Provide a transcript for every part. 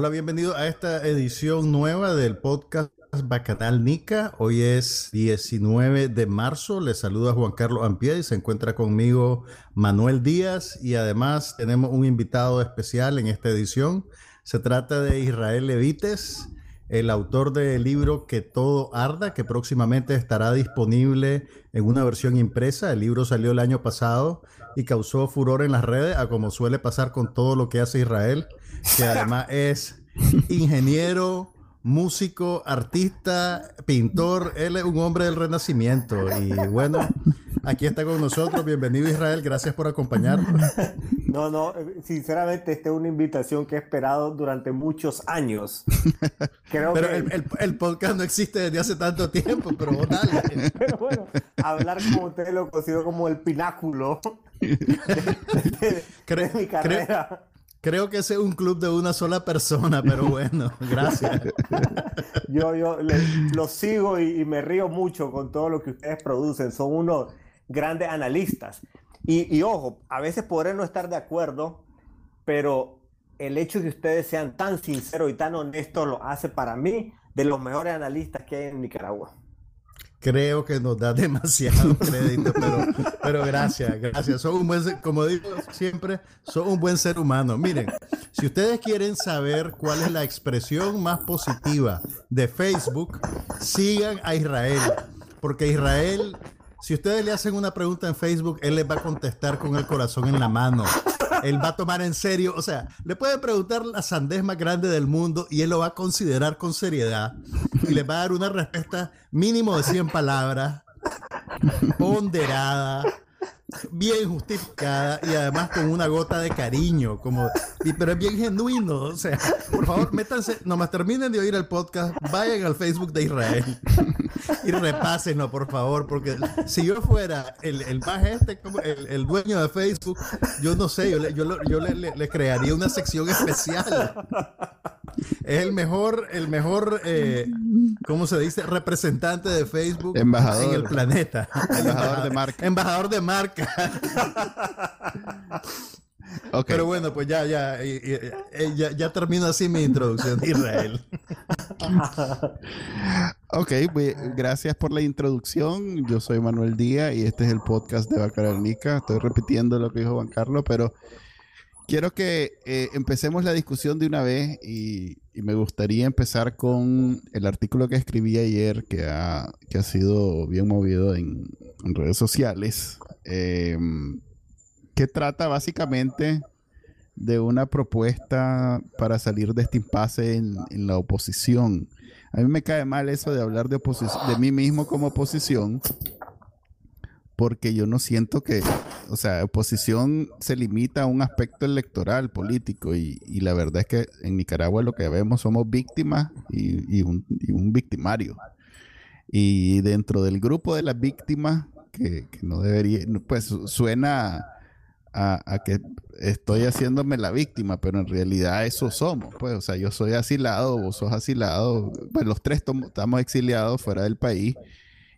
Hola, bienvenido a esta edición nueva del podcast Bacanal Nica. Hoy es 19 de marzo. Les saluda Juan Carlos Ampie y se encuentra conmigo Manuel Díaz y además tenemos un invitado especial en esta edición. Se trata de Israel Levites, el autor del libro Que todo arda, que próximamente estará disponible en una versión impresa. El libro salió el año pasado y causó furor en las redes, a como suele pasar con todo lo que hace Israel que además es ingeniero, músico, artista, pintor. Él es un hombre del renacimiento. Y bueno, aquí está con nosotros. Bienvenido Israel, gracias por acompañarnos. No, no, sinceramente esta es una invitación que he esperado durante muchos años. pero el, podcast no existe desde hace tanto tiempo, pero dale. Pero bueno, hablar como usted lo considero como el pináculo de, mi carrera. Creo que ese es un club de una sola persona, pero bueno, gracias. yo yo los sigo y, me río mucho con todo lo que ustedes producen. Son unos grandes analistas. Y, y ojo, a veces podré no estar de acuerdo, pero el hecho de que ustedes sean tan sinceros y tan honestos lo hace para mí de los mejores analistas que hay en Nicaragua creo que nos da demasiado crédito, pero, pero gracias, gracias. Son un buen, como digo siempre, son un buen ser humano. Miren, si ustedes quieren saber cuál es la expresión más positiva de Facebook, sigan a Israel, porque Israel, si ustedes le hacen una pregunta en Facebook, él les va a contestar con el corazón en la mano él va a tomar en serio, o sea, le puede preguntar la sandez más grande del mundo y él lo va a considerar con seriedad y le va a dar una respuesta mínimo de 100 palabras, ponderada, bien justificada y además con una gota de cariño, como, pero es bien genuino. O sea, por favor, métanse, nomás terminen de oír el podcast, vayan al Facebook de Israel y repásenlo, por favor, porque si yo fuera el, el más este, como el, el, dueño de Facebook, yo no sé, yo, le, yo, yo le, le, crearía una sección especial. Es el mejor, el mejor, eh, ¿cómo se dice? Representante de Facebook embajador. en el planeta. Embajador de marca. Embajador de marca. Pero bueno, pues ya, ya, ya, ya, termino así mi introducción de Israel. ok, pues, gracias por la introducción. Yo soy Manuel Díaz y este es el podcast de Bacaralnica. Estoy repitiendo lo que dijo Juan Carlos, pero quiero que eh, empecemos la discusión de una vez y, me gustaría empezar con el artículo que escribí ayer que ha, que ha sido bien movido en, redes sociales, em, que trata básicamente de una propuesta para salir de este impasse en, la oposición. A mí me cae mal eso de hablar de, de mí mismo como oposición, porque yo no siento que, o sea, oposición se limita a un aspecto electoral, político, y, la verdad es que en Nicaragua lo que vemos somos víctimas y, un, victimario. Y dentro del grupo de las víctimas, que, no debería, pues suena a, que estoy haciéndome la víctima, pero en realidad eso somos, pues, o sea, yo soy asilado, vos sos asilado, pues los tres estamos exiliados fuera del país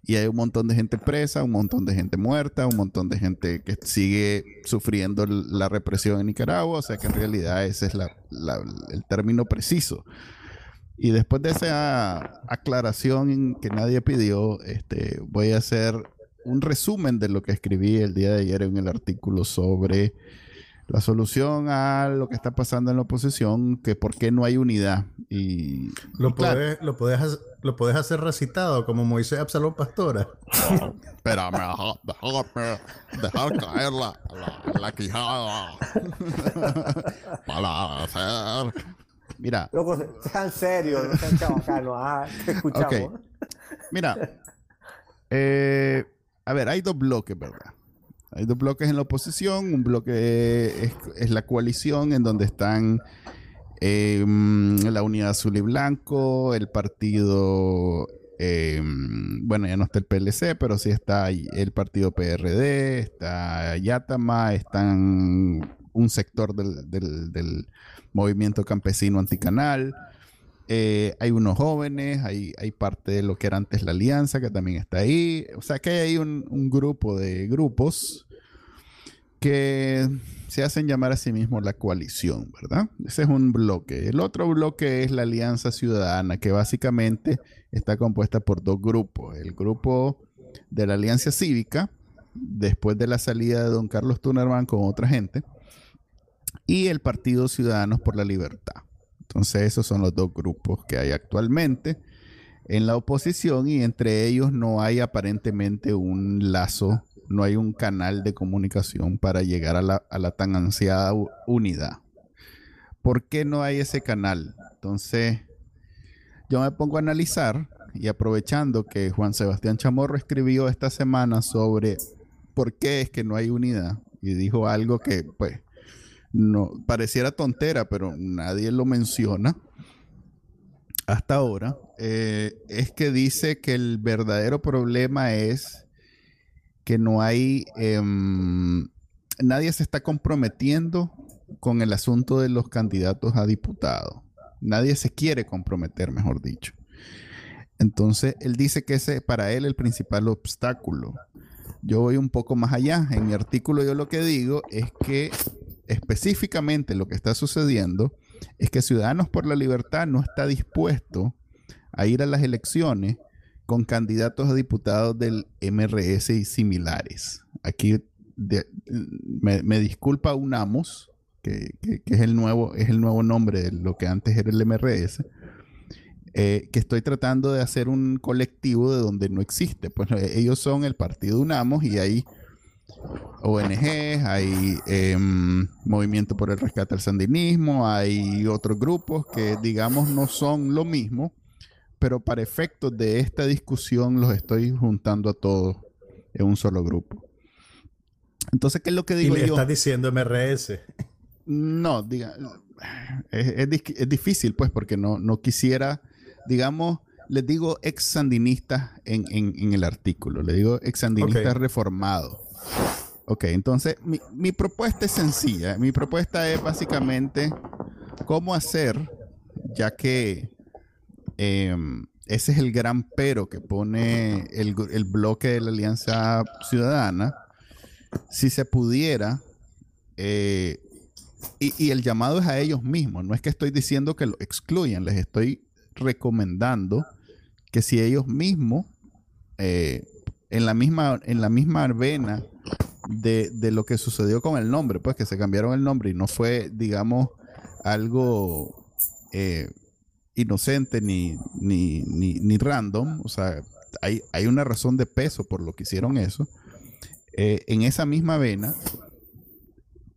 y hay un montón de gente presa, un montón de gente muerta, un montón de gente que sigue sufriendo la represión en Nicaragua, o sea que en realidad ese es el término preciso. Y después de esa aclaración que nadie pidió, este, voy a hacer un resumen de lo que escribí el día de ayer en el artículo sobre la solución a lo que está pasando en la oposición, que por qué no hay unidad. Y, lo, puedes, lo, puedes, lo puedes hacer recitado como Moisés Absalón Pastora. Pero déjame, dejar caer la, la, quijada para hacer... Mira. Loco, sean serios, no sean chavacanos. Ah, te escuchamos. Mira. Eh, a ver, hay dos bloques, ¿verdad? Hay dos bloques en la oposición. Un bloque es, la coalición en donde están em, la Unidad Azul y Blanco, el partido, em, bueno, ya no está el PLC, pero sí está el partido PRD, está Yatama, están un sector del, movimiento campesino anticanal. Eh, hay unos jóvenes, hay, parte de lo que era antes la alianza que también está ahí. O sea que hay ahí un, un grupo de grupos que se hacen llamar a sí mismos la coalición, ¿verdad? Ese es un bloque. El otro bloque es la Alianza Ciudadana, que básicamente está compuesta por dos grupos. El grupo de la Alianza Cívica, después de la salida de don Carlos Tunerman con otra gente, y el Partido Ciudadanos por la Libertad. Entonces esos son los dos grupos que hay actualmente en la oposición y entre ellos no hay aparentemente un lazo no hay un canal de comunicación para llegar a la, tan ansiada unidad. ¿Por qué no hay ese canal? Entonces, yo me pongo a analizar y aprovechando que Juan Sebastián Chamorro escribió esta semana sobre por qué es que no hay unidad y dijo algo que pues no pareciera tontera, pero nadie lo menciona hasta ahora, eh, es que dice que el verdadero problema es que no hay, em, nadie se está comprometiendo con el asunto de los candidatos a diputado. Nadie se quiere comprometer, mejor dicho. Entonces, él dice que ese para él el principal obstáculo. Yo voy un poco más allá. En mi artículo yo lo que digo es que específicamente lo que está sucediendo es que Ciudadanos por la Libertad no está dispuesto a ir a las elecciones con candidatos a diputados del MRS y similares. Aquí me, disculpa UNAMOS, que, que, es, el nuevo, es el nuevo nombre de lo que antes era el MRS, eh, que estoy tratando de hacer un colectivo de donde no existe. Pues eh, ellos son el partido UNAMOS y hay ONG, hay em, Movimiento por el Rescate al Sandinismo, hay otros grupos que digamos no son lo mismo, pero para efectos de esta discusión los estoy juntando a todos en un solo grupo. Entonces, ¿qué es lo que digo ¿Y le estás diciendo MRS? No, diga, es, difícil, pues, porque no, no quisiera, digamos, les digo ex sandinistas en, el artículo, le digo ex sandinistas reformados. Ok, entonces mi, mi propuesta es sencilla. Mi propuesta es básicamente cómo hacer, ya que Em, ese es el gran pero que pone el, bloque de la Alianza Ciudadana. Si se pudiera, eh, y, el llamado es a ellos mismos, no es que estoy diciendo que lo excluyan, les estoy recomendando que si ellos mismos, eh, en, la misma, en la misma vena de, lo que sucedió con el nombre, pues que se cambiaron el nombre y no fue, digamos, algo eh, inocente ni, ni, ni, random, o sea, hay, hay, una razón de peso por lo que hicieron eso. Eh, en esa misma vena,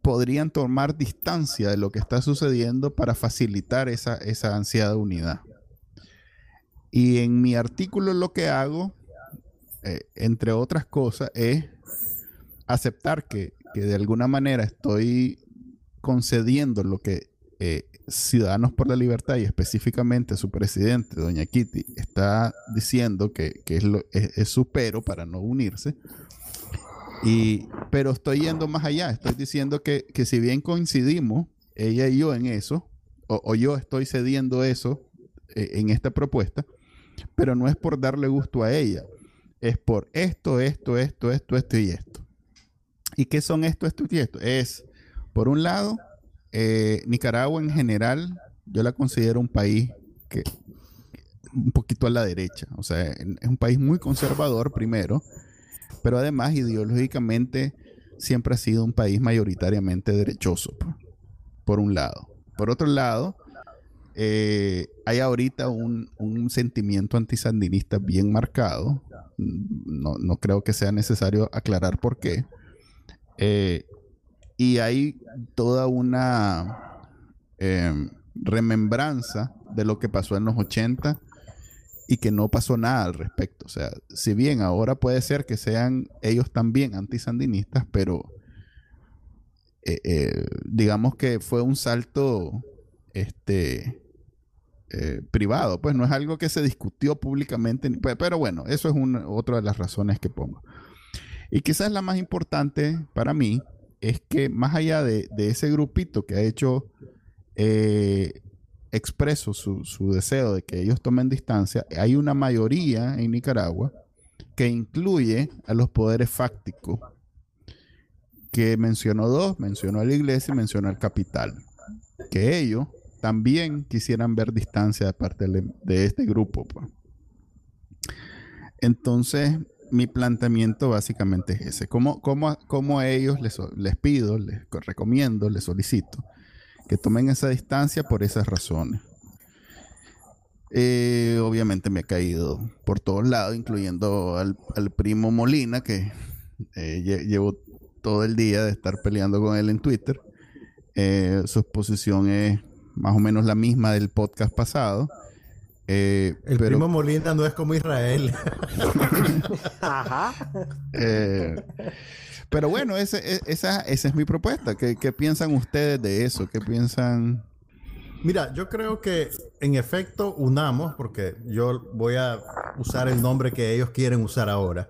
podrían tomar distancia de lo que está sucediendo para facilitar esa, esa ansiada unidad. Y en mi artículo lo que hago, eh, entre otras cosas, es aceptar que, que, de alguna manera estoy concediendo lo que eh, Ciudadanos por la Libertad y específicamente su presidente, doña Kitty, está diciendo que, es, lo, es, su pero para no unirse. Y, pero estoy yendo más allá, estoy diciendo que, si bien coincidimos, ella y yo en eso, o, yo estoy cediendo eso eh, en esta propuesta, pero no es por darle gusto a ella, es por esto, esto, esto, esto, esto y esto. ¿Y qué son esto, esto y esto? Es, por un lado, eh, Nicaragua en general, yo la considero un país que un poquito a la derecha. O sea, es un país muy conservador primero, pero además ideológicamente siempre ha sido un país mayoritariamente derechoso, por un lado. Por otro lado, eh, hay ahorita un, sentimiento antisandinista bien marcado. No, no, creo que sea necesario aclarar por qué. Eh, y hay toda una em, remembranza de lo que pasó en los 80 y que no pasó nada al respecto. O sea, si bien ahora puede ser que sean ellos también antisandinistas, pero eh, eh, digamos que fue un salto este, privado, pues no es algo que se discutió públicamente, pero bueno, eso es otra de las razones que pongo. Y quizás la más importante para mí es que más allá de, ese grupito que ha hecho eh, expreso su, deseo de que ellos tomen distancia, hay una mayoría en Nicaragua que incluye a los poderes fácticos, que mencionó dos, mencionó a la iglesia y mencionó al capital, que ellos también quisieran ver distancia de parte de, este grupo. Pues. Entonces, mi planteamiento básicamente es ese. ¿Cómo, cómo, a ellos les, pido, les recomiendo, les solicito que tomen esa distancia por esas razones? Eh, obviamente me ha caído por todos lados, incluyendo al, primo Molina, que eh, llevo todo el día de estar peleando con él en Twitter. Eh, su exposición es más o menos la misma del podcast pasado. El primo Molina no es como Israel. Ajá. pero bueno, ese, e, esa, esa es mi propuesta. ¿Qué, ¿Qué piensan ustedes de eso? ¿Qué piensan? Mira, yo creo que en efecto unamos, porque yo voy a usar el nombre que ellos quieren usar ahora.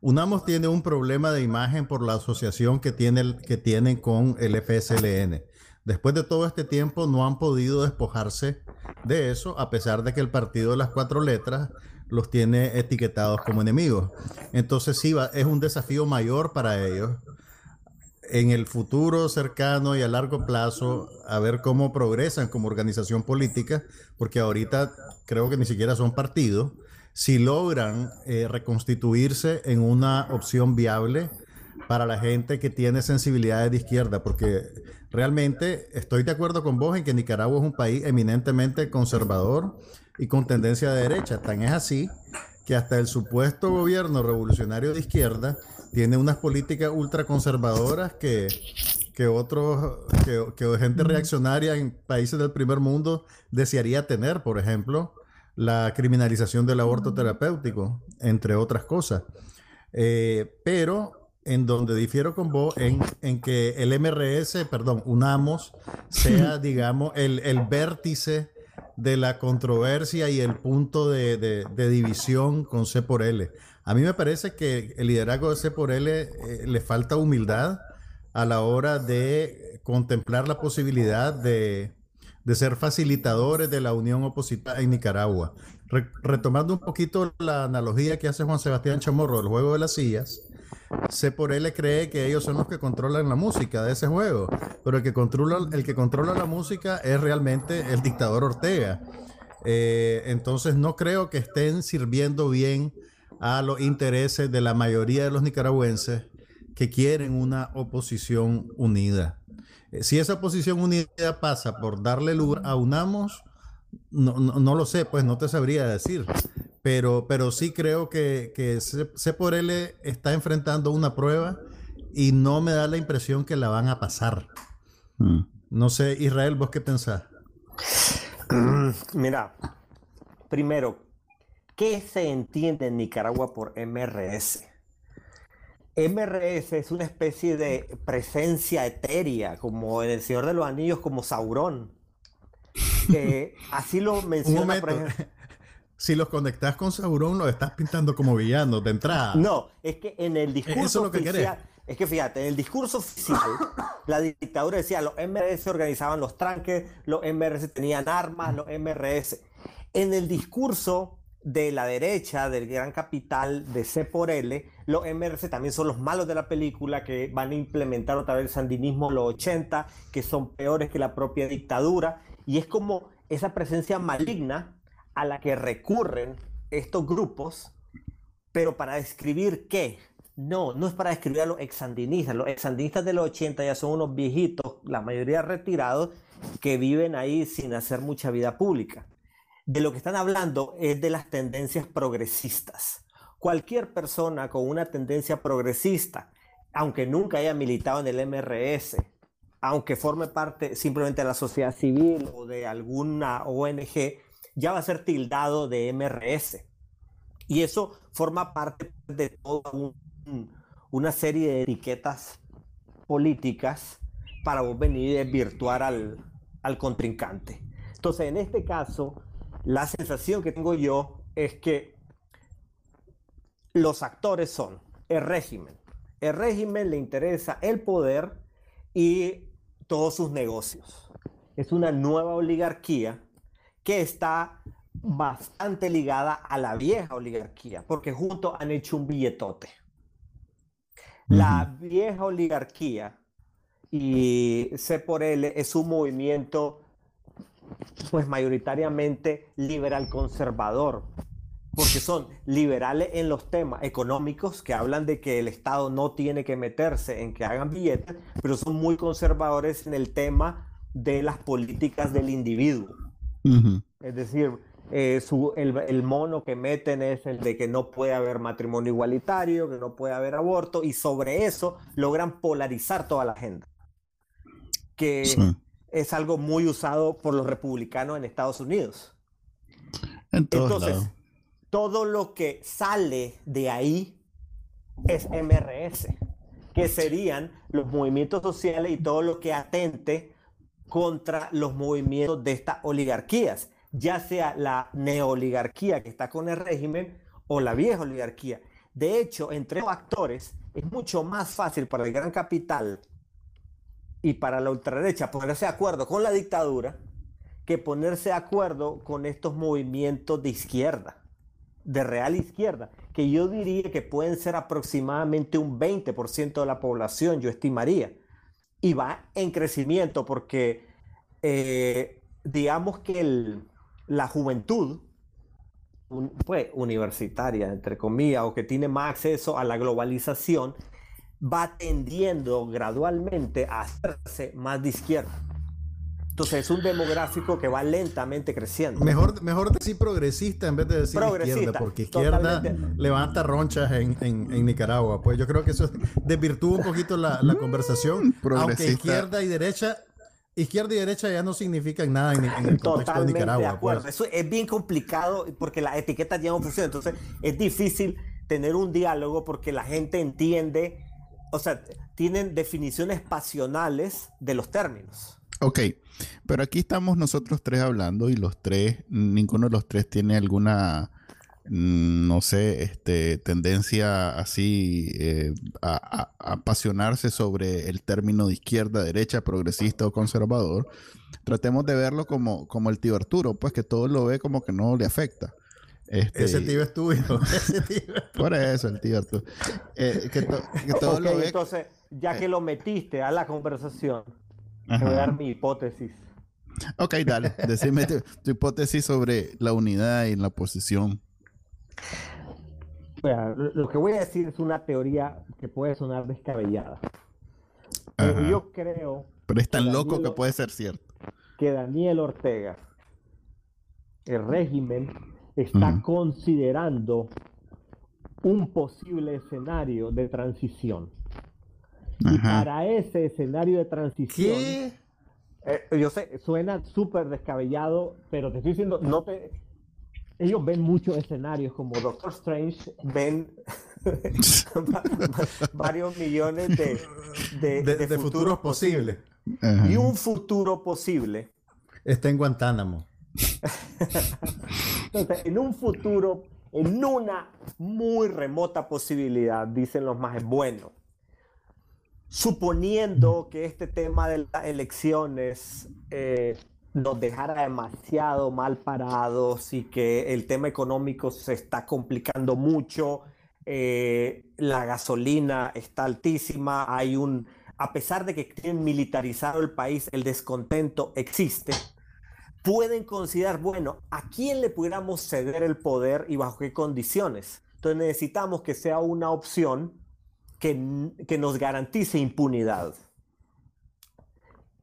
Unamos tiene un problema de imagen por la asociación que, tiene, que tienen con el FSLN. Después de todo este tiempo no han podido despojarse de eso, a pesar de que el partido de las cuatro letras los tiene etiquetados como enemigos. Entonces sí, es un desafío mayor para ellos en el futuro cercano y a largo plazo a ver cómo progresan como organización política, porque ahorita creo que ni siquiera son partidos, si logran eh, reconstituirse en una opción viable para la gente que tiene sensibilidades de izquierda, porque realmente estoy de acuerdo con vos en que Nicaragua es un país eminentemente conservador y con tendencia de derecha. Tan es así que hasta el supuesto gobierno revolucionario de izquierda tiene unas políticas ultraconservadoras que, que otros, que, gente reaccionaria en países del primer mundo desearía tener, por ejemplo, la criminalización del aborto terapéutico, entre otras cosas. Eh, pero en donde difiero con vos, en, en, que el MRS, perdón, UNAMOS, sea, digamos, el, el vértice de la controversia y el punto de, de división con C por L. A mí me parece que el liderazgo de C por L eh, le falta humildad a la hora de contemplar la posibilidad de, ser facilitadores de la unión opositora en Nicaragua. retomando un poquito la analogía que hace Juan Sebastián Chamorro del juego de las sillas, C por L cree que ellos son los que controlan la música de ese juego, pero el que controla, el que controla la música es realmente el dictador Ortega. Eh, entonces no creo que estén sirviendo bien a los intereses de la mayoría de los nicaragüenses que quieren una oposición unida. Eh, si esa oposición unida pasa por darle lugar a UNAMOS, no, no, lo sé, pues no te sabría decir. Pero, pero sí creo que, que C, por L está enfrentando una prueba y no me da la impresión que la van a pasar. Mm. No sé, Israel, ¿vos qué pensás? Mira, primero, ¿Qué se entiende en Nicaragua por MRS? MRS es una especie de presencia etérea, como en El Señor de los Anillos, como Saurón. así lo menciona. Si los conectas con Saurón, lo estás pintando como villano de entrada. No, es que en el discurso oficial. Es que fíjate, en el discurso oficial, la dictadura decía: los MRS organizaban los tranques, los MRS tenían armas, los MRS. En el discurso de la derecha, del gran capital de C por L, los MRC también son los malos de la película que van a implementar otra vez el sandinismo en los 80, que son peores que la propia dictadura, y es como esa presencia maligna a la que recurren estos grupos, pero para describir qué. No, no es para describir a los exsandinistas. Los exsandinistas de los 80 ya son unos viejitos, la mayoría retirados, que viven ahí sin hacer mucha vida pública de lo que están hablando es de las tendencias progresistas. Cualquier persona con una tendencia progresista, aunque nunca haya militado en el MRS, aunque forme parte simplemente de la sociedad civil o de alguna ONG, ya va a ser tildado de MRS. Y eso forma parte de toda una serie de etiquetas políticas para vos venir y desvirtuar al, al contrincante. Entonces, en este caso, la sensación que tengo yo es que los actores son el régimen. El régimen le interesa el poder y todos sus negocios. Es una nueva oligarquía que está bastante ligada a la vieja oligarquía, porque juntos han hecho un billetote. La vieja oligarquía y C por L es un movimiento pues mayoritariamente liberal conservador, porque son liberales en los temas económicos que hablan de que el Estado no tiene que meterse en que hagan billetes, pero son muy conservadores en el tema de las políticas del individuo. Es decir, eh, el, mono que meten es el de que no puede haber matrimonio igualitario, que no puede haber aborto, y sobre eso logran polarizar toda la agenda. Que es algo muy usado por los republicanos en Estados Unidos. Entonces, todo lo que sale de ahí es MRS, que serían los movimientos sociales y todo lo que atente contra los movimientos de estas oligarquías, ya sea la neoligarquía que está con el régimen o la vieja oligarquía. De hecho, entre los actores es mucho más fácil para el gran capital y para la ultraderecha ponerse de acuerdo con la dictadura que ponerse de acuerdo con estos movimientos de izquierda, de real izquierda, que yo diría que pueden ser aproximadamente un 20% de la población, yo estimaría. Y va en crecimiento porque, eh, digamos que la juventud, pues, universitaria, entre comillas, o que tiene más acceso a la globalización, va tendiendo gradualmente a hacerse más de izquierda. Entonces es un demográfico que va lentamente creciendo. Mejor, mejor decir progresista en vez de decir izquierda, porque izquierda levanta ronchas en, en, Nicaragua. Pues yo creo que eso desvirtúa un poquito la, la conversación. Aunque izquierda y derecha, izquierda y derecha ya no significan nada en, el contexto de Nicaragua. De acuerdo. Pues. Eso es bien complicado porque las etiquetas ya no funcionan. Entonces es difícil tener un diálogo porque la gente entiende o sea, tienen definiciones pasionales de los términos. Ok, pero aquí estamos nosotros tres hablando y los tres, ninguno de los tres tiene alguna, mm, no sé, este, tendencia así eh, a, apasionarse sobre el término de izquierda, derecha, progresista o conservador. Tratemos de verlo como, como el tío Arturo, pues que todo lo ve como que no le afecta. Este, ese tío es tuyo. Por eso, el tío eh, que, todo lo ve... Entonces, ya que lo metiste a la conversación, voy a dar mi hipótesis. Ok, dale. Decime tu, hipótesis sobre la unidad y la posición. lo que voy a decir es una teoría que puede sonar descabellada. Pero yo creo. Pero es tan loco que puede ser cierto. Que Daniel Ortega, el régimen está considerando un posible escenario de transición. Y para ese escenario de transición, eh, yo sé, suena súper descabellado, pero te estoy diciendo, no te, ellos ven muchos escenarios como Doctor Strange, ven varios millones de, de, futuros, posibles. Y un futuro posible. Está en Guantánamo. Entonces, en un futuro, en una muy remota posibilidad, dicen los más buenos, suponiendo que este tema de las elecciones eh, nos dejara demasiado mal parados y que el tema económico se está complicando mucho, eh, la gasolina está altísima, hay un, a pesar de que tienen militarizado el país, el descontento existe pueden considerar, bueno, ¿a quién le pudiéramos ceder el poder y bajo qué condiciones? Entonces necesitamos que sea una opción que, que nos garantice impunidad.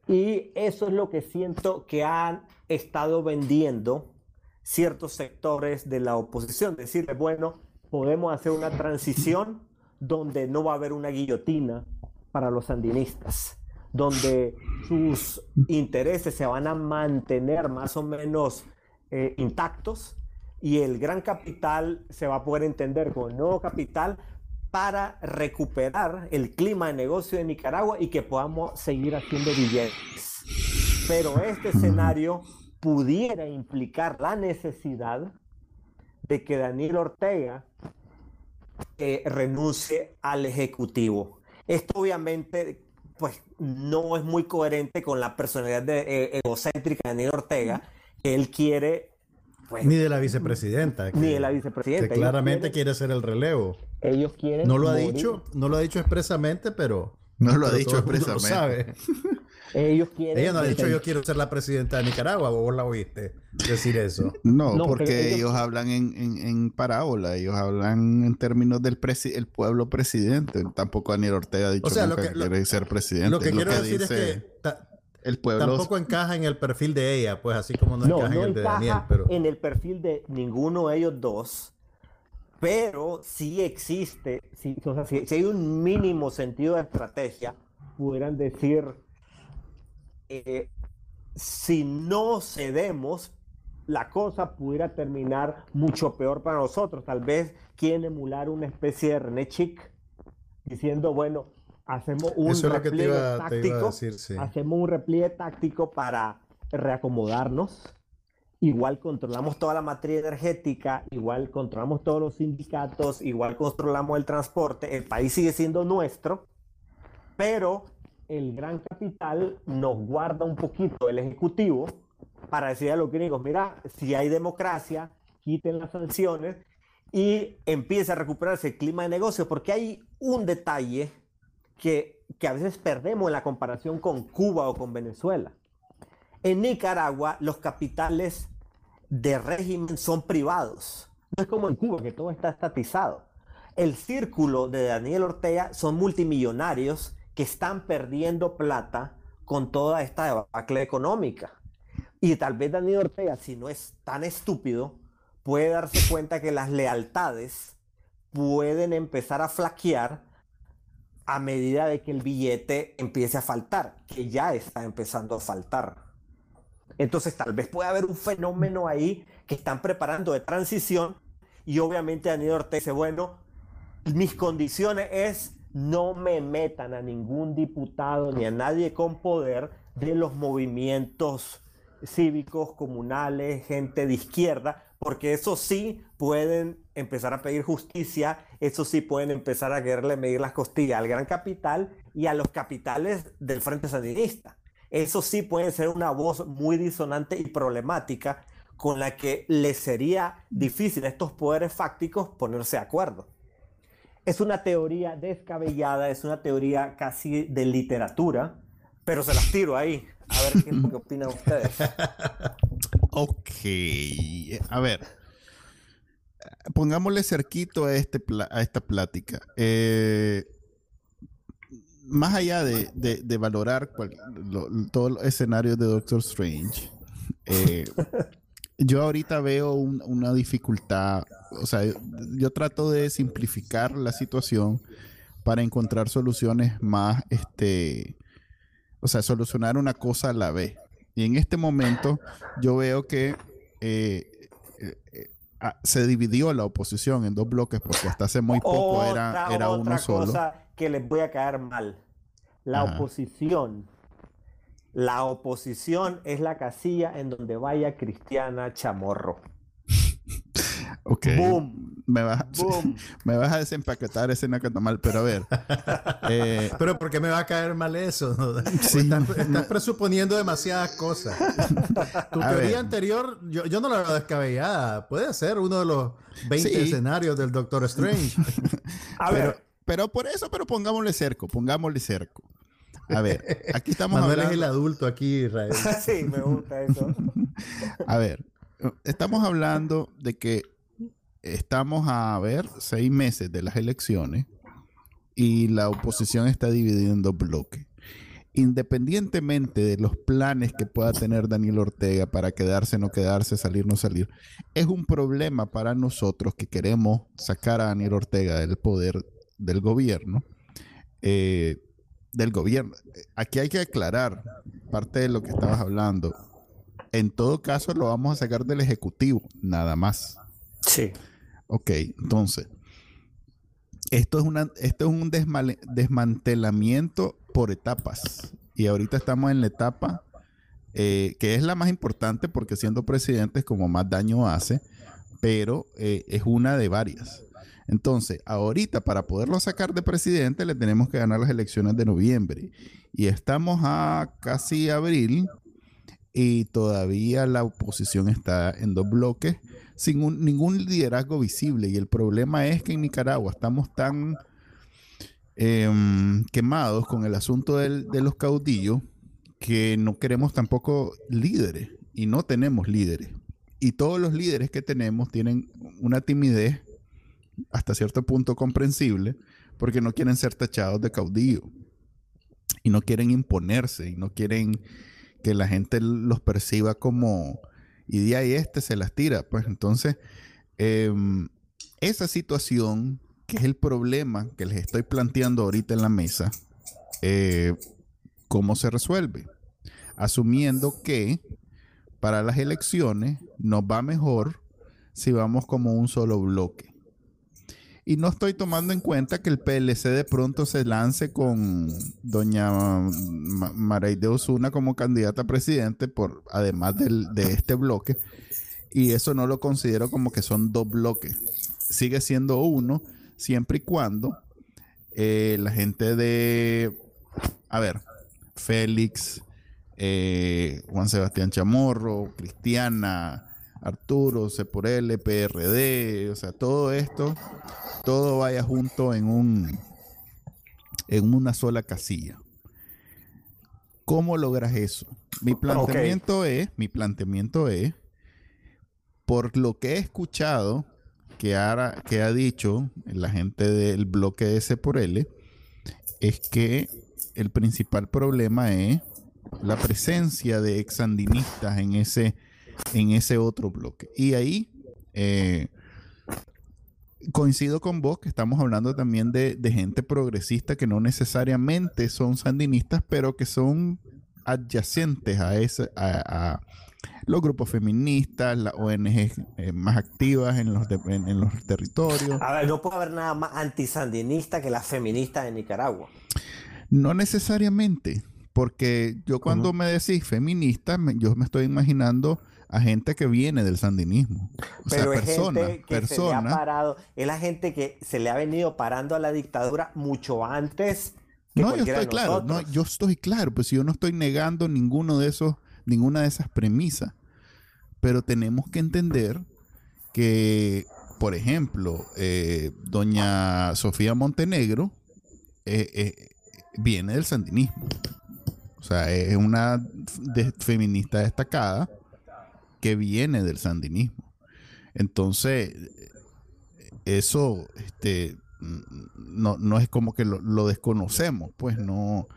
Y eso es lo que siento que han estado vendiendo ciertos sectores de la oposición. Decirle, bueno, podemos hacer una transición donde no va a haber una guillotina para los sandinistas donde sus intereses se van a mantener más o menos eh, intactos y el gran capital se va a poder entender como el nuevo capital para recuperar el clima de negocio de Nicaragua y que podamos seguir haciendo billetes. Pero este escenario pudiera implicar la necesidad de que Daniel Ortega eh, renuncie al Ejecutivo. Esto obviamente pues no es muy coherente con la personalidad de, eh, egocéntrica de Daniel Ortega, que él quiere... Pues, ni de la vicepresidenta. ni de la vicepresidenta. Que claramente quiere ser el relevo. Ellos quieren... No lo ha dicho, no lo ha dicho expresamente, pero... No lo ha dicho expresamente. Lo sabe. Ellos quieren. Ella no ha dicho yo quiero ser la presidenta de Nicaragua, vos la oíste decir eso. No, porque ellos... hablan en, en, parábola, ellos hablan en términos del el pueblo presidente. Tampoco Daniel Ortega ha dicho que, quiere ser presidente. Lo que quiero decir es que el pueblo tampoco encaja en el perfil de ella, pues así como no, encaja en el de Daniel. Pero... En el perfil de ninguno de ellos dos. Pero sí existe, si, si hay un mínimo sentido de estrategia, pudieran decir eh, si no cedemos, la cosa pudiera terminar mucho peor para nosotros. Tal vez quieren emular una especie de René Chic, diciendo, bueno, hacemos un repliegue táctico, hacemos un repliegue táctico para reacomodarnos. Igual controlamos toda la materia energética, igual controlamos todos los sindicatos, igual controlamos el transporte, el país sigue siendo nuestro, pero el gran capital nos guarda un poquito el ejecutivo para decir a los gringos, mira, si hay democracia, quiten las sanciones y empieza a recuperarse el clima de negocio, porque hay un detalle que, a veces perdemos en la comparación con Cuba o con Venezuela. En Nicaragua los capitales de régimen son privados. No es como en Cuba, que todo está estatizado. El círculo de Daniel Ortega son multimillonarios que están perdiendo plata con toda esta debacle económica. Y tal vez Daniel Ortega, si no es tan estúpido, puede darse cuenta que las lealtades pueden empezar a flaquear a medida de que el billete empiece a faltar, que ya está empezando a faltar. Entonces tal vez puede haber un fenómeno ahí que están preparando de transición y obviamente Daniel Ortega dice, bueno, mis condiciones es no me metan a ningún diputado ni a nadie con poder de los movimientos cívicos, comunales, gente de izquierda, porque eso sí pueden empezar a pedir justicia, eso sí pueden empezar a quererle medir las costillas al gran capital y a los capitales del Frente Sandinista. Eso sí puede ser una voz muy disonante y problemática con la que les sería difícil a estos poderes fácticos ponerse de acuerdo. Es una teoría descabellada, es una teoría casi de literatura, pero se las tiro ahí. A ver qué, opinan ustedes. ok. A ver. Pongámosle cerquito a, este a esta plática. Eh, más allá de, valorar todo el escenario de Doctor Strange, eh, yo ahorita veo una dificultad, o sea, yo trato de simplificar la situación para encontrar soluciones más, este, o sea, solucionar una cosa a la vez. Y en este momento yo veo que eh, se dividió la oposición en dos bloques porque hasta hace muy poco era, era uno solo. cosa que les voy a caer mal. La oposición la oposición es la casilla en donde vaya Cristiana Chamorro. Ok. Boom. Me vas, me vas a desempaquetar ese mal, pero a ver. Eh, pero ¿por qué me va a caer mal eso? Estás, presuponiendo demasiadas cosas. Tu teoría anterior, yo, no la veo descabellada. Puede ser uno de los 20 escenarios del Doctor Strange. a ver. Pero por eso, pero pongámosle cerco, pongámosle cerco. A ver, aquí estamos Manuel hablando... es el adulto aquí, Israel. sí, me gusta eso. A ver, estamos hablando de que estamos a ver seis meses de las elecciones y la oposición está dividida en dos bloques. Independientemente de los planes que pueda tener Daniel Ortega para quedarse, no quedarse, salir, no salir, es un problema para nosotros que queremos sacar a Daniel Ortega del poder del gobierno. Eh, del gobierno. Aquí hay que aclarar parte de lo que estabas hablando. En todo caso, lo vamos a sacar del Ejecutivo, nada más. Sí. Ok, entonces, esto es, una, esto es un desmantelamiento por etapas. Y ahorita estamos en la etapa eh, que es la más importante porque siendo presidente es como más daño hace, pero eh, es una de varias. Entonces, ahorita para poderlo sacar de presidente le tenemos que ganar las elecciones de noviembre. Y estamos a casi abril y todavía la oposición está en dos bloques sin ningún liderazgo visible. Y el problema es que en Nicaragua estamos tan em, quemados con el asunto de los caudillos que no queremos tampoco líderes y no tenemos líderes. Y todos los líderes que tenemos tienen una timidez hasta cierto punto comprensible porque no quieren ser tachados de caudillo y no quieren imponerse y no quieren que la gente los perciba como y de ahí este se las tira. Pues entonces, em, esa situación, que es el problema que les estoy planteando ahorita en la mesa, eh, ¿cómo se resuelve? Asumiendo que para las elecciones nos va mejor si vamos como un solo bloque. Y no estoy tomando en cuenta que el PLC de pronto se lance con doña Maraide Osuna como candidata a presidente, por, además de este bloque. Y eso no lo considero como que son dos bloques. Sigue siendo uno, siempre y cuando eh, la gente de, a ver, Félix, eh, Juan Sebastián Chamorro, Cristiana, Arturo, C por L, PRD, o sea, todo esto todo vaya junto en un en una sola casilla. ¿Cómo logras eso? Mi planteamiento es, mi planteamiento es, por lo que he escuchado que, que ha dicho la gente del bloque S por L, es que el principal problema es la presencia de exandinistas en ese, en ese otro bloque. Y ahí eh, coincido con vos que estamos hablando también de, gente progresista que no necesariamente son sandinistas, pero que son adyacentes a, ese, a, los grupos feministas, las ONG eh, más activas en los, en, los territorios. A ver, no puede haber nada más antisandinista que las feministas de Nicaragua. No necesariamente, porque yo cuando me decís feminista, yo me estoy imaginando a gente que viene del sandinismo. O Pero sea, es gente que se le ha parado, es la gente que se le ha venido parando a la dictadura mucho antes. Que no, yo estoy claro, no, yo estoy claro, pues yo no estoy negando ninguno de esos, ninguna de esas premisas. Pero tenemos que entender que, por ejemplo, eh, doña Sofía Montenegro eh, eh, viene del sandinismo. O sea, es una feminista destacada que viene del sandinismo. Entonces, eso este, no, es como que lo, desconocemos, pues no.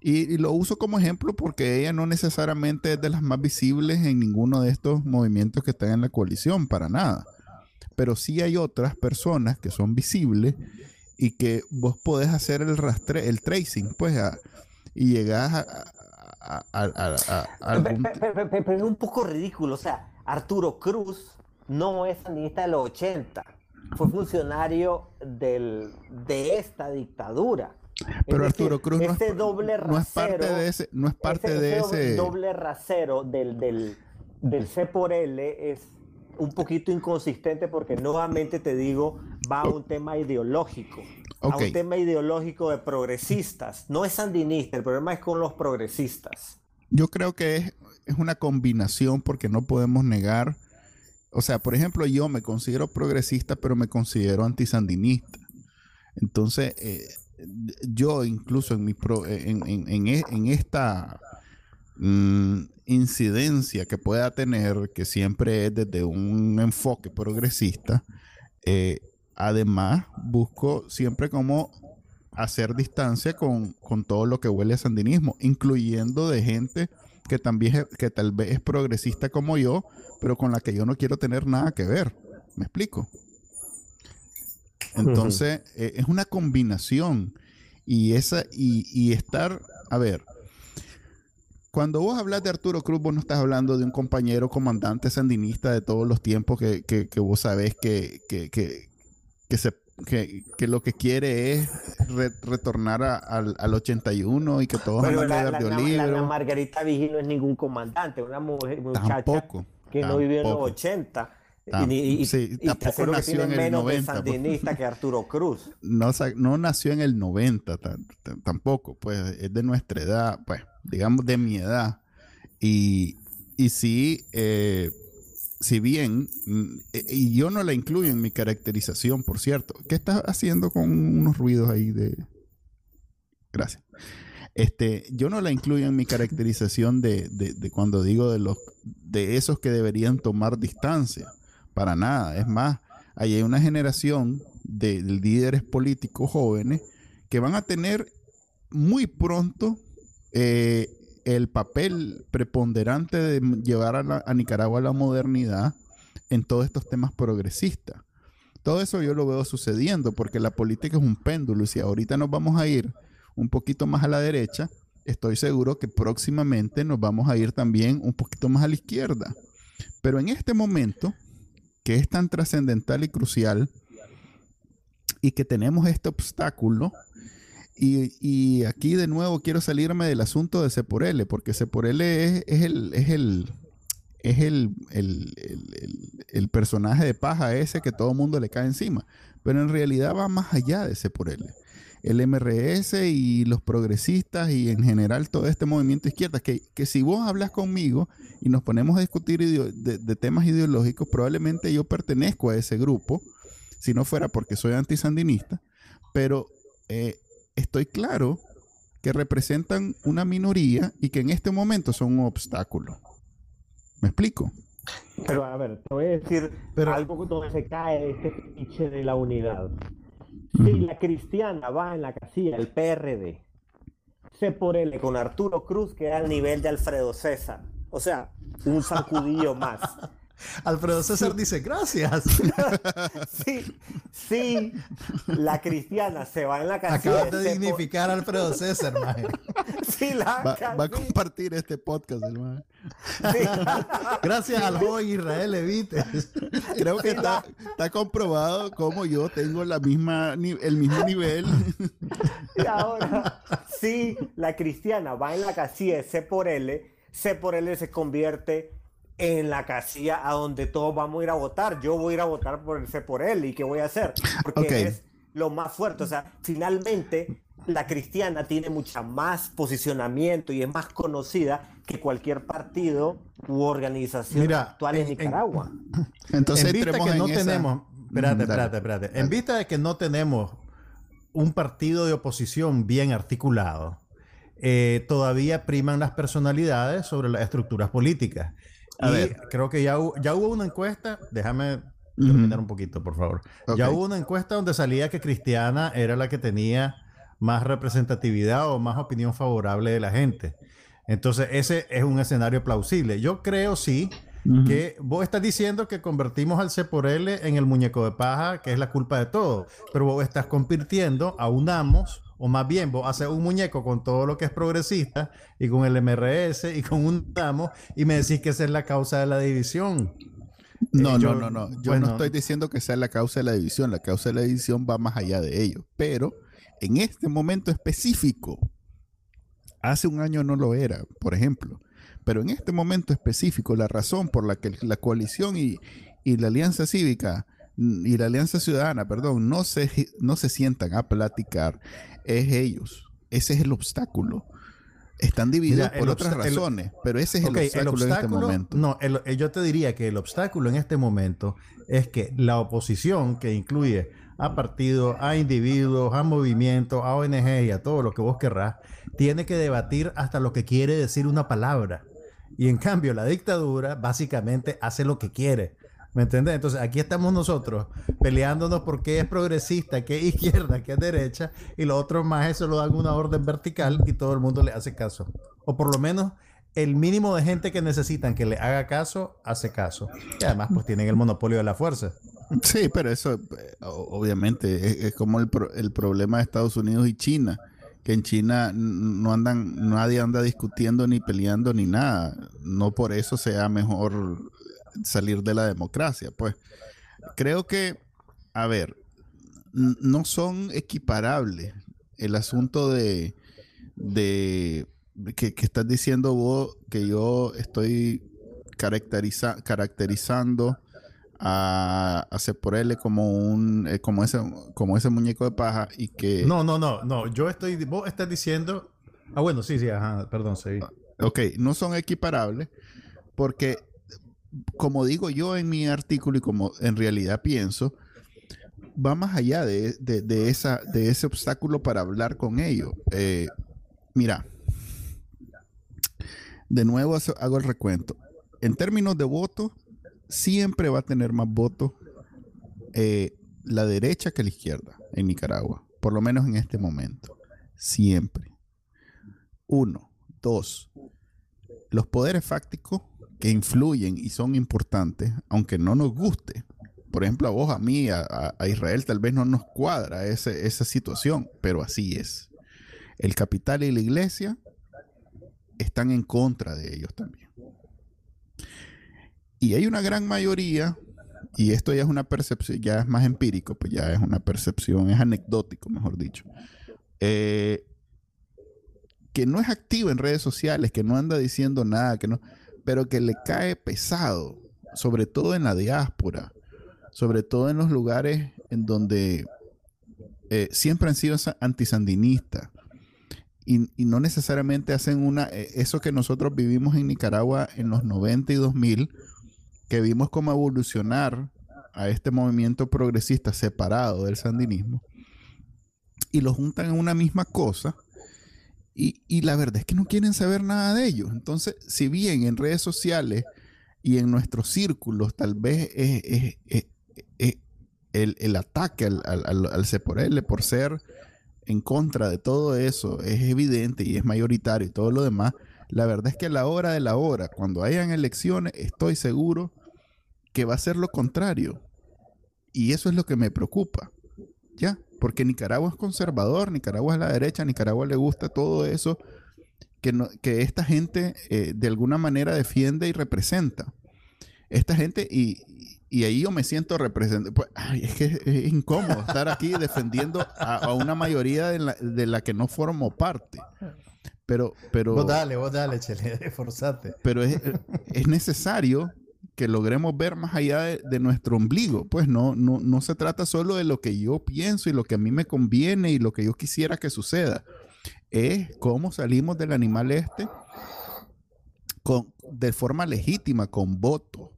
Y, lo uso como ejemplo porque ella no necesariamente es de las más visibles en ninguno de estos movimientos que están en la coalición, para nada. Pero sí hay otras personas que son visibles y que vos podés hacer el rastre, el tracing, pues, y llegar a, pero, es un poco ridículo, o sea, Arturo Cruz no es sandinista de los 80, fue funcionario del, de esta dictadura. Pero Arturo Cruz no, es, doble rasero, no es parte de ese, no es parte de ese doble rasero del, del, del C por L es un poquito inconsistente porque nuevamente te digo, va a un tema ideológico a un tema ideológico de progresistas. No es sandinista, el problema es con los progresistas. Yo creo que es, una combinación porque no podemos negar. O sea, por ejemplo, yo me considero progresista, pero me considero antisandinista. Entonces, eh, yo incluso en, mi en, e, esta mm, incidencia que pueda tener, que siempre es desde un enfoque progresista, eh, Además, busco siempre como hacer distancia con, todo lo que huele a sandinismo, incluyendo de gente que también que tal vez es progresista como yo, pero con la que yo no quiero tener nada que ver. ¿Me explico? Entonces, eh, es una combinación. Y esa, y, estar, a ver, cuando vos hablas de Arturo Cruz, vos no estás hablando de un compañero comandante sandinista de todos los tiempos que, vos sabés que, que, que que, que lo que quiere es retornar al, al, 81 y que todos Pero la, la, la, la, Margarita Vigil no es ningún comandante, una mujer, muchacha que no vivió en los 80. y, sí, tampoco nació en el 90. Pues. sandinista que Arturo Cruz. No, no nació en el 90 tampoco, pues es de nuestra edad, pues digamos de mi edad. Y, y sí, eh, si bien, mm, e, y yo no la incluyo en mi caracterización, por cierto. ¿Qué estás haciendo con unos ruidos ahí de... Gracias. Este, yo no la incluyo en mi caracterización de, de, cuando digo de los de esos que deberían tomar distancia. Para nada. Es más, hay una generación de líderes políticos jóvenes que van a tener muy pronto eh, el papel preponderante de llevar a, Nicaragua a la modernidad en todos estos temas progresistas. Todo eso yo lo veo sucediendo porque la política es un péndulo si ahorita nos vamos a ir un poquito más a la derecha, estoy seguro que próximamente nos vamos a ir también un poquito más a la izquierda. Pero en este momento, que es tan trascendental y crucial, y que tenemos este obstáculo, y, aquí de nuevo quiero salirme del asunto de C porque C es, el, es, el, es el, el, personaje de paja ese que todo el mundo le cae encima. Pero en realidad va más allá de C por L. El MRS y los progresistas y en general todo este movimiento izquierda, que, que si vos hablas conmigo y nos ponemos a discutir de, temas ideológicos, probablemente yo pertenezco a ese grupo, si no fuera porque soy antisandinista, pero eh, estoy claro que representan una minoría y que en este momento son un obstáculo. ¿Me explico? Pero a ver, te voy a decir algo donde se cae este fiche de la unidad. Si la cristiana va en la casilla el PRD, se por él con Arturo Cruz queda al nivel de Alfredo César. O sea, un sacudillo más. Alfredo César dice, gracias. sí, sí, la cristiana se va en la canción. Acabas de dignificar a Alfredo César, maje. Sí, la va, a compartir este podcast, hermano. Gracias al joven Israel Evites. Creo que está, está, comprobado como yo tengo la misma, el mismo nivel. Y ahora, sí, la cristiana va en la casilla C por L, C por L se convierte en la casilla a donde todos vamos a ir a votar. Yo voy a ir a votar por el C por él. ¿Y qué voy a hacer? Porque es lo más fuerte. O sea, finalmente la cristiana tiene mucha más posicionamiento y es más conocida que cualquier partido u organización actual en, Nicaragua. Entonces, en vista que no tenemos, espérate, espérate, espérate. En vista de que no tenemos un partido de oposición bien articulado, eh, todavía priman las personalidades sobre las estructuras políticas. A ver, creo que ya, ya hubo una encuesta, déjame terminar un poquito, por favor. Ya hubo una encuesta donde salía que Cristiana era la que tenía más representatividad o más opinión favorable de la gente. Entonces, ese es un escenario plausible. Yo creo, sí, que vos estás diciendo que convertimos al C por L en el muñeco de paja, que es la culpa de todo. Pero vos estás convirtiendo, aunamos o más bien vos haces un muñeco con todo lo que es progresista y con el MRS y con un damo y me decís que esa es la causa de la división. No, eh, no, no, no. Yo no estoy diciendo que sea la causa de la división. La causa de la división va más allá de ello. Pero en este momento específico, hace un año no lo era, por ejemplo. Pero en este momento específico, la razón por la que la coalición y, y la alianza cívica y la Alianza Ciudadana, perdón, no se, no se sientan a platicar, es ellos. Ese es el obstáculo. Están divididos por otras razones, pero ese es el, obstáculo en este momento. No, yo te diría que el obstáculo en este momento es que la oposición, que incluye a partidos, a individuos, a movimientos, a ONG y a todo lo que vos querrás, tiene que debatir hasta lo que quiere decir una palabra. Y en cambio, la dictadura básicamente hace lo que quiere. ¿Me entiendes? Entonces aquí estamos nosotros peleándonos por qué es progresista, qué es izquierda, qué es derecha, y los otros más eso lo dan una orden vertical y todo el mundo le hace caso. O por lo menos el mínimo de gente que necesitan que le haga caso, hace caso. Y además pues tienen el monopolio de la fuerza. Sí, pero eso eh, obviamente es, como el, el problema de Estados Unidos y China que en China no andan, nadie anda discutiendo ni peleando ni nada. No por eso sea mejor salir de la democracia. Pues creo que, a ver, no son equiparables. El asunto de, de que, estás diciendo vos que yo estoy caracteriza, caracterizando a, a él como un eh, como ese como ese muñeco de paja y que no no no no yo estoy vos estás diciendo ah bueno sí sí ajá perdón sí ok no son equiparables porque como digo yo en mi artículo y como en realidad pienso va más allá de, ese obstáculo para hablar con ellos. Eh, mira, de nuevo hago el recuento. En términos de votos, siempre va a tener más votos eh, la derecha que la izquierda en Nicaragua, por lo menos en este momento. Siempre. Uno. Dos. Los poderes fácticos que influyen y son importantes, aunque no nos guste, por ejemplo, a vos, a mí, a, Israel, tal vez no nos cuadra esa situación, pero así es. El capital y la iglesia están en contra de ellos también. Y hay una gran mayoría, y esto ya es una percepción, ya es más empírico, pues ya es una percepción, es anecdótico, mejor dicho, eh, que no es activo en redes sociales, que no anda diciendo nada, que no, pero que le cae pesado, sobre todo en la diáspora, sobre todo en los lugares en donde eh, siempre han sido antisandinistas y, y, no necesariamente hacen una, eh, eso que nosotros vivimos en Nicaragua en los 90 y 2000, que vimos cómo evolucionar a este movimiento progresista separado del sandinismo, y lo juntan en una misma cosa. Y, la verdad es que no quieren saber nada de ellos. Entonces, si bien en redes sociales y en nuestros círculos tal vez es, el, ataque al, al, al, por ser en contra de todo eso es evidente y es mayoritario y todo lo demás, la verdad es que a la hora de la hora, cuando hayan elecciones, estoy seguro que va a ser lo contrario. Y eso es lo que me preocupa. ¿Ya? Porque Nicaragua es conservador, Nicaragua es la derecha, Nicaragua le gusta todo eso que, que esta gente eh, de alguna manera defiende y representa. Esta gente, y, y ahí yo me siento representado. Pues, es que es incómodo estar aquí defendiendo a, una mayoría de la, de la, que no formo parte. Pero, pero. Vos dale, vos dale, chele, esforzate. Pero es, es, necesario que logremos ver más allá de, nuestro ombligo. Pues no, no, no se trata solo de lo que yo pienso y lo que a mí me conviene y lo que yo quisiera que suceda. Es cómo salimos del animal este con, de forma legítima, con voto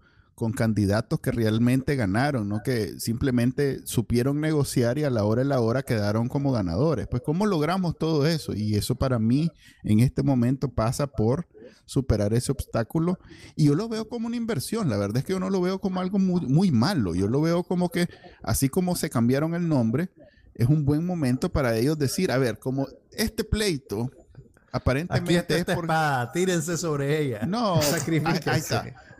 con candidatos que realmente ganaron, no que simplemente supieron negociar y a la hora de la hora quedaron como ganadores. Pues ¿cómo logramos todo eso? Y eso para mí en este momento pasa por superar ese obstáculo y yo lo veo como una inversión, la verdad es que yo no lo veo como algo muy, muy malo, yo lo veo como que así como se cambiaron el nombre, es un buen momento para ellos decir, a ver, como este pleito aparentemente es por... tírense sobre ella. No, sacrifíquense. Ahí está.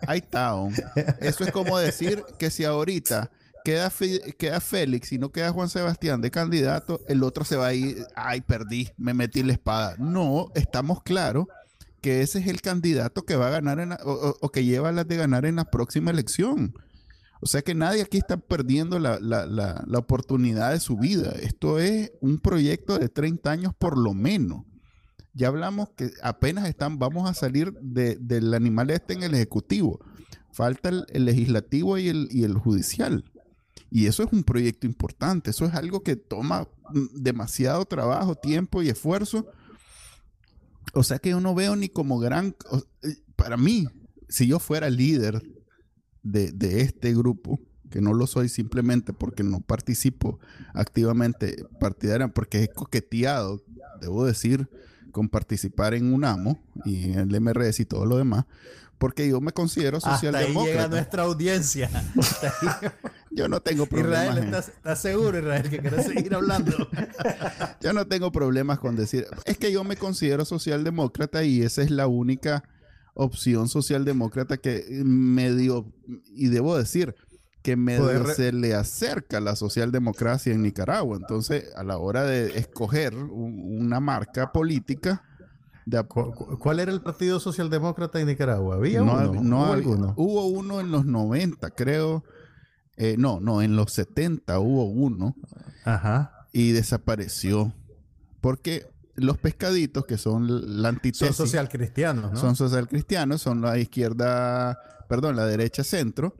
Eso es como decir que si ahorita queda, queda Félix y no queda Juan Sebastián de candidato, el otro se va a ir, ay, perdí, me metí la espada. No, estamos claros que ese es el candidato que va a ganar en o, que lleva las de ganar en la próxima elección. O sea que nadie aquí está perdiendo la, oportunidad de su vida. Esto es un proyecto de 30 años por lo menos ya hablamos que apenas están, vamos a salir del animal este en el ejecutivo. Falta el, legislativo y el, y el judicial. Y eso es un proyecto importante, eso es algo que toma mm, demasiado trabajo, tiempo y esfuerzo. O sea que yo no veo ni como gran... Eh, para mí, si yo fuera líder de, de este grupo, que no lo soy simplemente porque no participo activamente partidaria, porque he coqueteado, debo decir, con participar en UNAMO y en el MRS y todo lo demás, porque yo me considero socialdemócrata. Hasta ahí llega nuestra audiencia. yo no tengo problemas. Israel, ¿estás, seguro, Israel, que quieres seguir hablando? yo no tengo problemas con decir. Es que yo me considero socialdemócrata y esa es la única opción socialdemócrata que medio, y debo decir, que medio se le acerca la socialdemocracia en Nicaragua. Entonces, a la hora de escoger una marca política... ¿Cuál era el Partido Socialdemócrata en Nicaragua? ¿Había uno? No, ¿Hubo, alguno? hubo uno en los 90, creo. Eh, no, no, en los 70 hubo uno Ajá. y desapareció. Porque los pescaditos, que son la antítesis, Son social cristianos, ¿no? son social cristianos, son la izquierda, perdón, la derecha centro,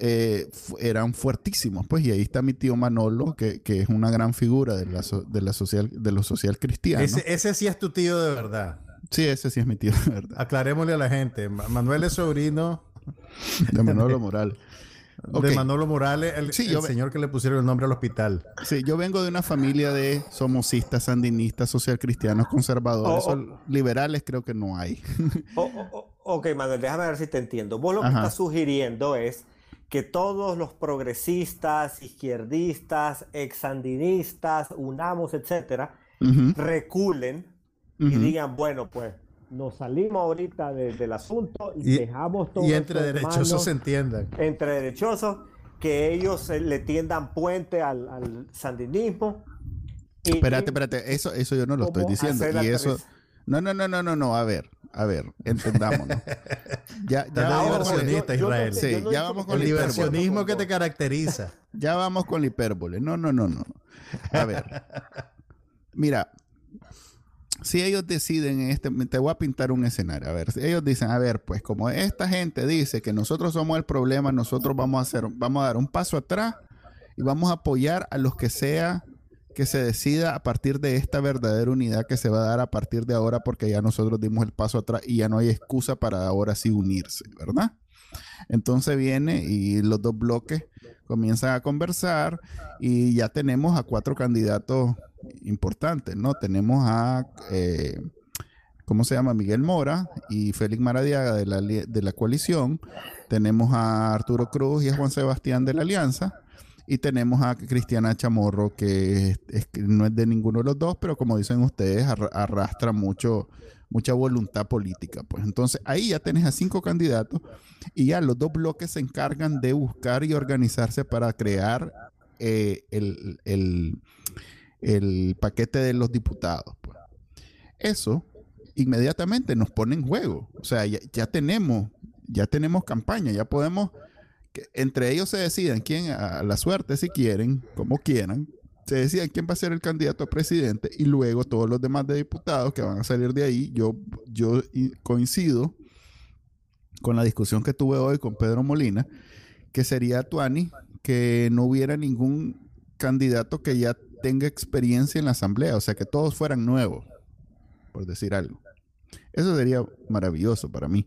eh, eran fuertísimos, pues, y ahí está mi tío Manolo, que, que es una gran figura de la, so- de la social, de los social cristianos. ese, ese sí es tu tío de verdad. Sí, ese sí es mi tío, de verdad. Aclarémosle a la gente. Ma- Manuel es sobrino De Manolo Moral. Ok. de Manolo Morales, el, Sí, señor que le pusieron el nombre al hospital. Sí, yo vengo de una familia de somocistas, sandinistas, social cristianos, conservadores, Oh, oh. liberales creo que no hay. O- o- o- ok, Manuel, déjame ver si te entiendo. Vos lo que estás sugiriendo es que todos los progresistas, izquierdistas, exandinistas, unamos, etcétera, Ujú, reculen y digan, bueno, pues nos salimos ahorita de- del asunto y, Y, dejamos todo y entre derechosos se entiendan. entre derechosos, que ellos eh, le tiendan puente al, al sandinismo. y- Espérate, espérate, eso, eso yo no lo estoy diciendo. Y eso, no, no, no, no, no, no, a ver, a ver, entendámonos. Ya, ya, vamos, con, Israel. Sí, ya vamos con El diversionismo que te caracteriza. ya vamos con la hipérbole. No, no, no, no. A ver, mira, si ellos deciden en este, te voy a pintar un escenario. A ver, si ellos dicen, a ver, pues como esta gente dice que nosotros somos el problema, nosotros vamos a hacer, vamos a dar un paso atrás y vamos a apoyar a los que sea que se decida a partir de esta verdadera unidad que se va a dar a partir de ahora porque ya nosotros dimos el paso atrás y ya no hay excusa para ahora sí unirse, ¿verdad? Entonces viene y los dos bloques comienzan a conversar y ya tenemos a cuatro candidatos importantes, ¿no? Tenemos a, eh, ¿cómo se llama? Miguel Mora y Félix Maradiaga de la, de la coalición. Tenemos a Arturo Cruz y a Juan Sebastián de la Alianza. Y tenemos a Cristiana Chamorro, que, no es de ninguno de los dos, pero como dicen ustedes, arra- arrastra mucho, mucha voluntad política. Pues entonces ahí ya tenés a cinco candidatos y ya los dos bloques se encargan de buscar y organizarse para crear eh, el, el- el paquete de los diputados. pues. Eso inmediatamente nos pone en juego. O sea, ya tenemos, ya tenemos campaña, ya podemos, que entre ellos se decidan quién, a la suerte si quieren, como quieran, se decidan quién va a ser el candidato a presidente y luego todos los demás de diputados que van a salir de ahí. Yo, yo coincido con la discusión que tuve hoy con Pedro Molina, que sería Tuani que no hubiera ningún candidato que ya tenga experiencia en la asamblea, o sea, que todos fueran nuevos, por decir algo. Eso sería maravilloso para mí.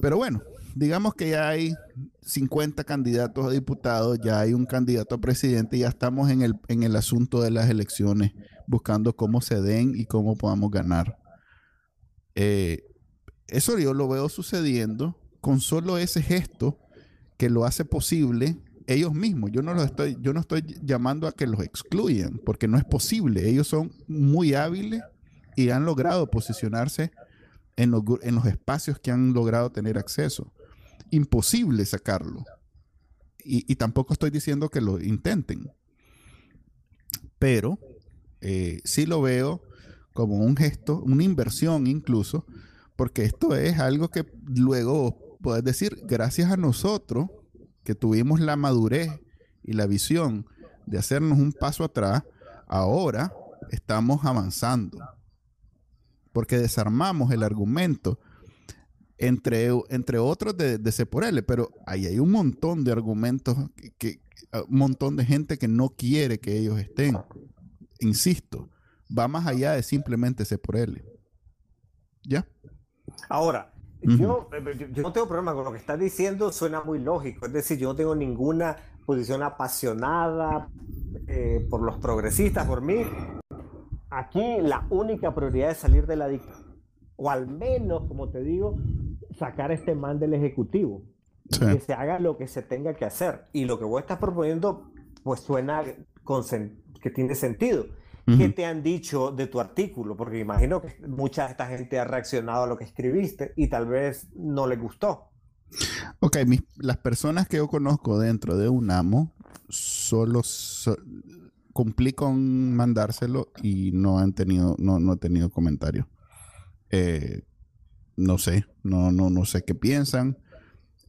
Pero bueno, digamos que ya hay 50 candidatos a diputados, ya hay un candidato a presidente, ya estamos en el, en el asunto de las elecciones, buscando cómo se den y cómo podamos ganar. Eh, eso yo lo veo sucediendo con solo ese gesto que lo hace posible ellos mismos. Yo no los estoy, yo no estoy llamando a que los excluyan, porque no es posible. Ellos son muy hábiles y han logrado posicionarse en los, en los espacios que han logrado tener acceso. Imposible sacarlo. Y, y tampoco estoy diciendo que lo intenten. Pero eh, sí lo veo como un gesto, una inversión incluso, porque esto es algo que luego puedes decir, gracias a nosotros que tuvimos la madurez y la visión de hacernos un paso atrás, ahora estamos avanzando. Porque desarmamos el argumento, entre, entre otros de, de C por L, pero ahí hay un montón de argumentos, que, que- un montón de gente que no quiere que ellos estén. Insisto, va más allá de simplemente C por L. ¿Ya? Ahora, eh, yo- yo no tengo problema con lo que estás diciendo, suena muy lógico. Es decir, yo no tengo ninguna posición apasionada eh, por los progresistas, por mí. Aquí la única prioridad es salir de la dictadura. O al menos, como te digo, sacar a este man del Ejecutivo. Sí. Que se haga lo que se tenga que hacer. Y lo que vos estás proponiendo, pues suena con que tiene sentido. ¿Qué te han dicho de tu artículo? Porque imagino que mucha de esta gente ha reaccionado a lo que escribiste y tal vez no le gustó. Ok, mis- las personas que yo conozco dentro de UNAMO solo so- cumplí con mandárselo y no han tenido, no, no he tenido comentarios. Eh, no sé, no, no, no sé qué piensan.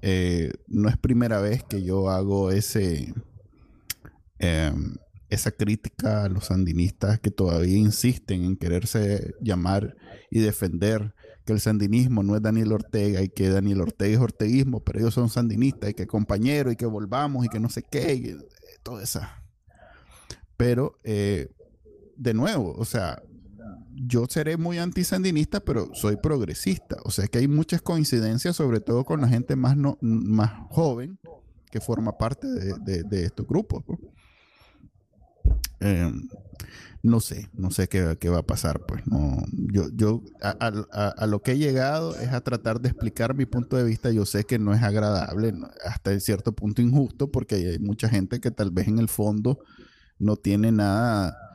eh, no es primera vez que yo hago ese, em, esa crítica a los sandinistas que todavía insisten en quererse llamar y defender que el sandinismo no es Daniel Ortega y que Daniel Ortega es orteguismo, pero ellos son sandinistas y que compañeros y que volvamos y que no sé qué, y, todo eso. Pero, eh, de nuevo, o sea, yo seré muy antisandinista, pero soy progresista. O sea que hay muchas coincidencias, sobre todo con la gente más, no, más joven que forma parte de, estos grupos. Em, no sé, no sé qué, va a pasar, pues no, yo, yo a, lo que he llegado es a tratar de explicar mi punto de vista, yo sé que no es agradable, hasta cierto punto injusto, porque hay mucha gente que tal vez en el fondo no tiene nada,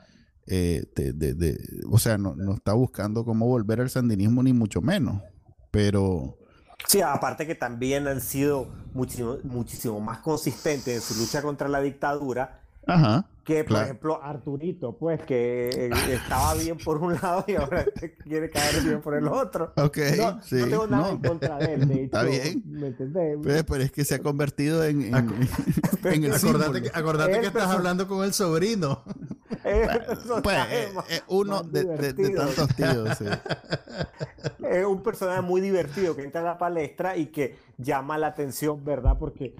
eh, de, o sea, no, no, está buscando cómo volver al sandinismo ni mucho menos, pero... Sí, aparte que también han sido muchísimo, muchísimo más consistentes en su lucha contra la dictadura Ajá que por ejemplo Arturito, pues que eh, estaba bien por un lado y ahora quiere caer bien por el otro. Ok, no, sí. no tengo nada en contra de él. Está bien. ¿Me entendés? Pues, pero, es que se ha convertido en, en, el Acordate que, acordate que estás hablando con el sobrino. pues, es, uno de, de, tantos tíos. Sí. Es un personaje muy divertido que entra a la palestra y que llama la atención, ¿verdad? Porque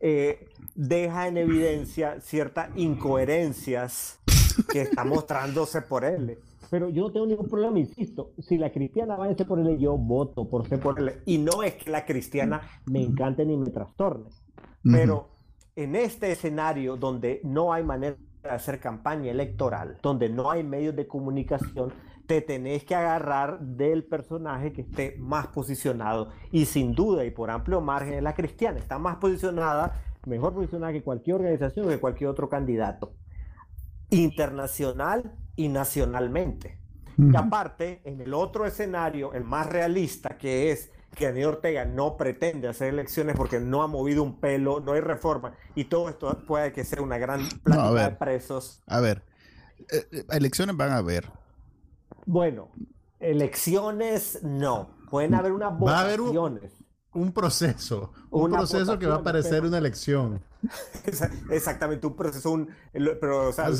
eh, deja en evidencia ciertas incoherencias que está mostrándose por él. Pero yo no tengo ningún problema, insisto, si la cristiana va a ser por él, yo voto por ser por él. Y no es que la cristiana me encante ni me trastorne. Pero en este escenario donde no hay manera de hacer campaña electoral, donde no hay medios de comunicación, te tenés que agarrar del personaje que esté más posicionado. Y sin duda y por amplio margen la cristiana. Está más posicionada mejor posicionada que cualquier organización o que cualquier otro candidato, internacional y nacionalmente. Y aparte, en el otro escenario, el más realista, que es que Daniel Ortega no pretende hacer elecciones porque no ha movido un pelo, no hay reforma, y todo esto puede que sea una gran plática de presos. A ver, eh, eh, elecciones van a haber. Bueno, elecciones no. Pueden haber unas votaciones un proceso, un proceso que va a parecer una elección. Exactamente, un proceso, un, pero o sea,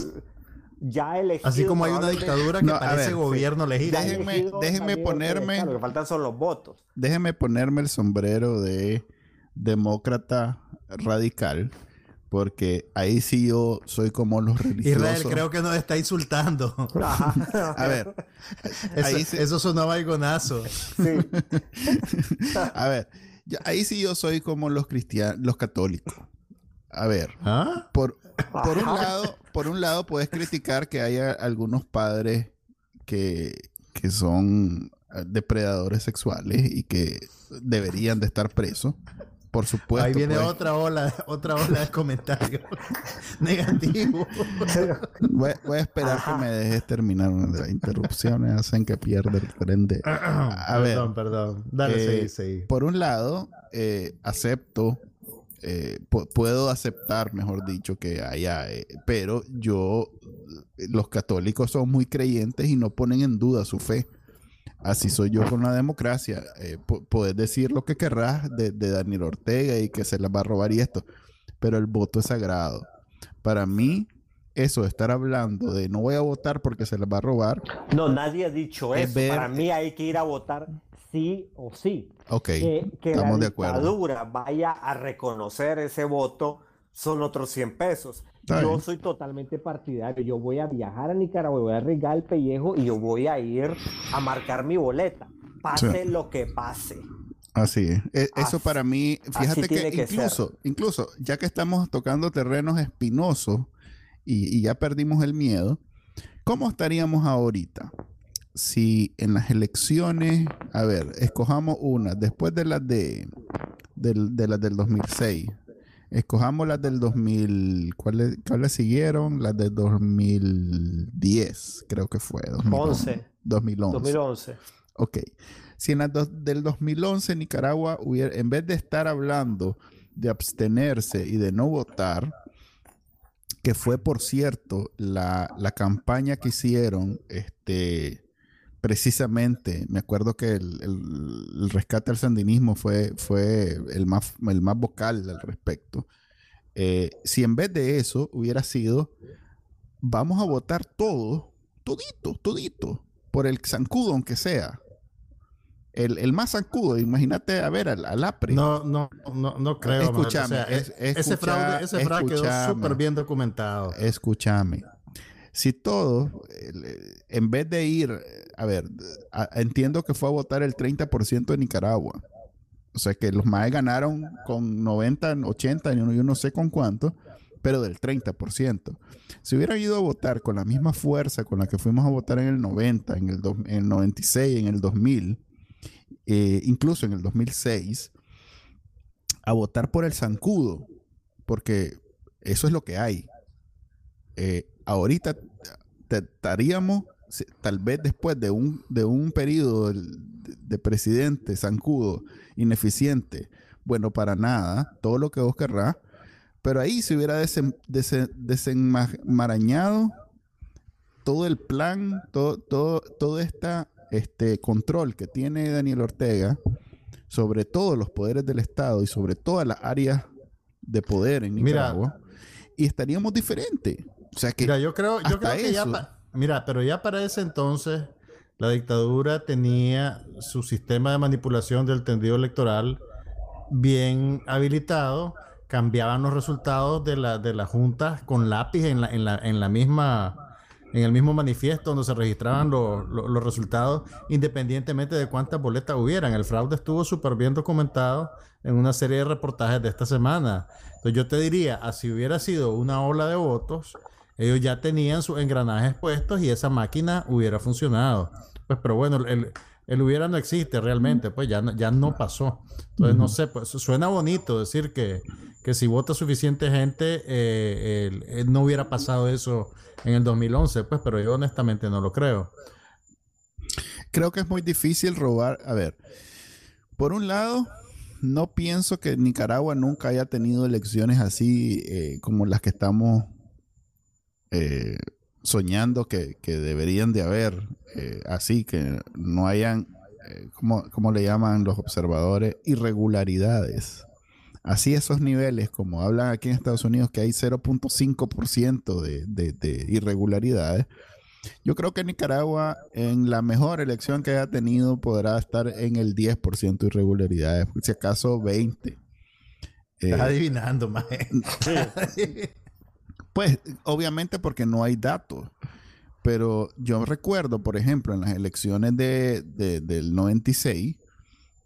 ya elegido. Así como hay una dictadura que parece gobierno legítimo. Déjenme, ponerme. lo que faltan son los votos. Déjenme ponerme el sombrero de demócrata radical. Porque ahí sí yo soy como los religiosos. Israel creo que nos está insultando. a ver. Eso, eso sonó vagonazo. Sí. a ver ahí sí yo soy como los cristianos, los católicos. A ver, ¿Ah? por, por, un lado, por un lado puedes criticar que haya algunos padres que, que son depredadores sexuales y que deberían de estar presos. Por supuesto. Ahí viene pues. otra ola, otra ola de comentarios negativos. Voy, a esperar que me dejes terminar. Las interrupciones hacen que pierda el tren A ver, perdón, perdón. Dale, eh, Por un lado, eh, acepto, eh, puedo aceptar, mejor dicho, que haya, pero yo, los católicos son muy creyentes y no ponen en duda su fe. Así soy yo con la democracia. Eh, puedes decir lo que querrás de, Daniel Ortega y que se la va a robar y esto, pero el voto es sagrado. Para mí, eso de estar hablando de no voy a votar porque se la va a robar. No, nadie ha dicho eso. Para mí hay que ir a votar sí o sí. Ok, que, que estamos la de acuerdo. vaya a reconocer ese voto son otros 100 pesos yo soy totalmente partidario. Yo voy a viajar a Nicaragua, voy a arriesgar el pellejo y yo voy a ir a marcar mi boleta. Pase lo que pase. Así es. E, eso para mí, fíjate que, incluso, incluso, ya que estamos tocando terrenos espinosos y, ya perdimos el miedo, ¿cómo estaríamos ahorita? Si en las elecciones, a ver, escojamos una, después de las de, de, de las del 2006, Escojamos las del 2000. ¿Cuáles, ¿Cuáles siguieron? Las del 2010, creo que fue. 2011. 2011. 2011. Ok. Si en las del 2011 Nicaragua hubiera, en vez de estar hablando de abstenerse y de no votar, que fue, por cierto, la, la campaña que hicieron este, precisamente, me acuerdo que el, rescate al sandinismo fue, fue el, más, el más vocal al respecto. Eh, si en vez de eso hubiera sido, vamos a votar todo, todito, todito, por el zancudo, aunque sea. El, más zancudo, imagínate a ver al, al, APRE. No, no, no, no creo. Escúchame. ese fraude, ese fraude quedó súper bien documentado. Escúchame si todo, en vez de ir, a ver, entiendo que fue a votar el 30% de Nicaragua. O sea que los MAE ganaron con 90, 80, yo no sé con cuánto, pero del 30%. Si hubieran ido a votar con la misma fuerza con la que fuimos a votar en el 90, en el, en el 96, en el 2000, eh, incluso en el 2006, a votar por el zancudo, porque eso es lo que hay. Eh, ahorita estaríamos, tal vez después de un, de un periodo de, presidente zancudo, ineficiente, bueno, para nada, todo lo que vos querrás, pero ahí se hubiera desenmarañado todo el plan, todo, todo, todo esta, este control que tiene Daniel Ortega sobre todos los poderes del Estado y sobre todas las áreas de poder en Nicaragua, y estaríamos diferentes. O sea que. Mira, yo creo, yo creo que ya. Mira, pero ya para ese entonces, la dictadura tenía su sistema de manipulación del tendido electoral bien habilitado. Cambiaban los resultados de la, de las juntas con lápiz en la, en la, en la misma en el mismo manifiesto donde se registraban los, los, resultados independientemente de cuántas boletas hubieran. El fraude estuvo súper bien documentado en una serie de reportajes de esta semana. Entonces yo te diría, así hubiera sido una ola de votos, ellos ya tenían sus engranajes puestos y esa máquina hubiera funcionado. Pues, pero bueno, el, el hubiera no existe realmente, pues ya, ya no pasó. Entonces, no sé, pues suena bonito decir que, que si vota suficiente gente, eh, no hubiera pasado eso en el 2011, pues, pero yo honestamente no lo creo. Creo que es muy difícil robar. A ver, por un lado, no pienso que Nicaragua nunca haya tenido elecciones así eh, como las que estamos eh, soñando que, deberían de haber, eh, así que no hayan, eh, como, le llaman los observadores, irregularidades. Así esos niveles, como hablan aquí en Estados Unidos, que hay 0.5% de, de, de irregularidades. Yo creo que Nicaragua, en la mejor elección que haya tenido, podrá estar en el 10% de irregularidades, si acaso 20%. Estás adivinando, más. Pues obviamente porque no hay datos. Pero yo recuerdo, por ejemplo, en las elecciones de, del 96,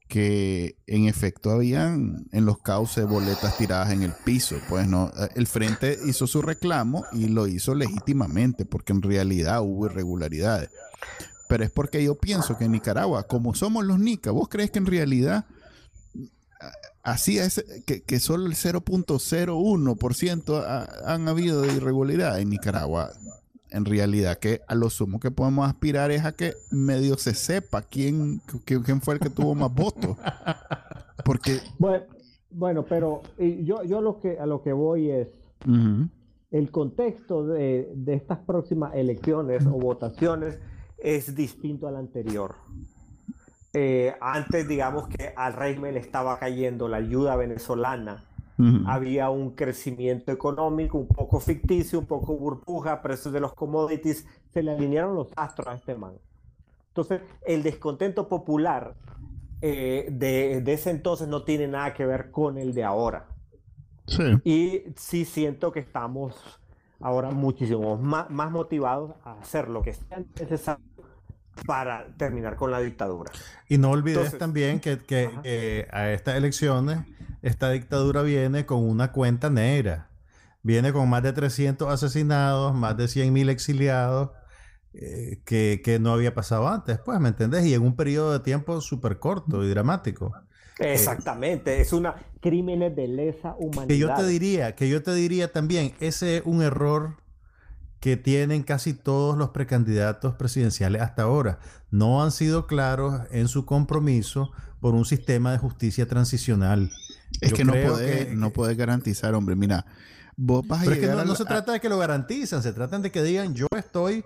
que en efecto habían en los cauces boletas tiradas en el piso. Pues no, el frente hizo su reclamo y lo hizo legítimamente, porque en realidad hubo irregularidades. Pero es porque yo pienso que en Nicaragua, como somos los nica, ¿vos crees que en realidad así es que, que solo el 0.01% han habido de irregularidad en Nicaragua. En realidad, que a lo sumo que podemos aspirar es a que medio se sepa quién, quién fue el que tuvo más votos. Porque. Bueno, pero yo, yo lo que, a lo que voy es. El contexto de, de estas próximas elecciones o votaciones es distinto al anterior. Eh, antes, digamos que al régimen le estaba cayendo la ayuda venezolana. Había un crecimiento económico un poco ficticio, un poco burbuja, precios de los commodities, se le alinearon los astros a este man. Entonces, el descontento popular eh, de, ese entonces no tiene nada que ver con el de ahora. Y sí siento que estamos ahora muchísimo más, más motivados a hacer lo que sea necesario para terminar con la dictadura. Y no olvides también que, a estas elecciones esta dictadura viene con una cuenta negra. Viene con más de 300 asesinados, más de 100 mil exiliados, eh, que, no había pasado antes, pues, ¿me entendés? Y en un periodo de tiempo súper corto y dramático. Exactamente, es una crímenes de lesa humanidad. Que yo te diría, que yo te diría también, ese es un error que tienen casi todos los precandidatos presidenciales hasta ahora. No han sido claros en su compromiso por un sistema de justicia transicional. Es que no puede, no puede garantizar, hombre. Mira, vos vas a Pero es que no, se trata de que lo garantizan, se trata de que digan yo estoy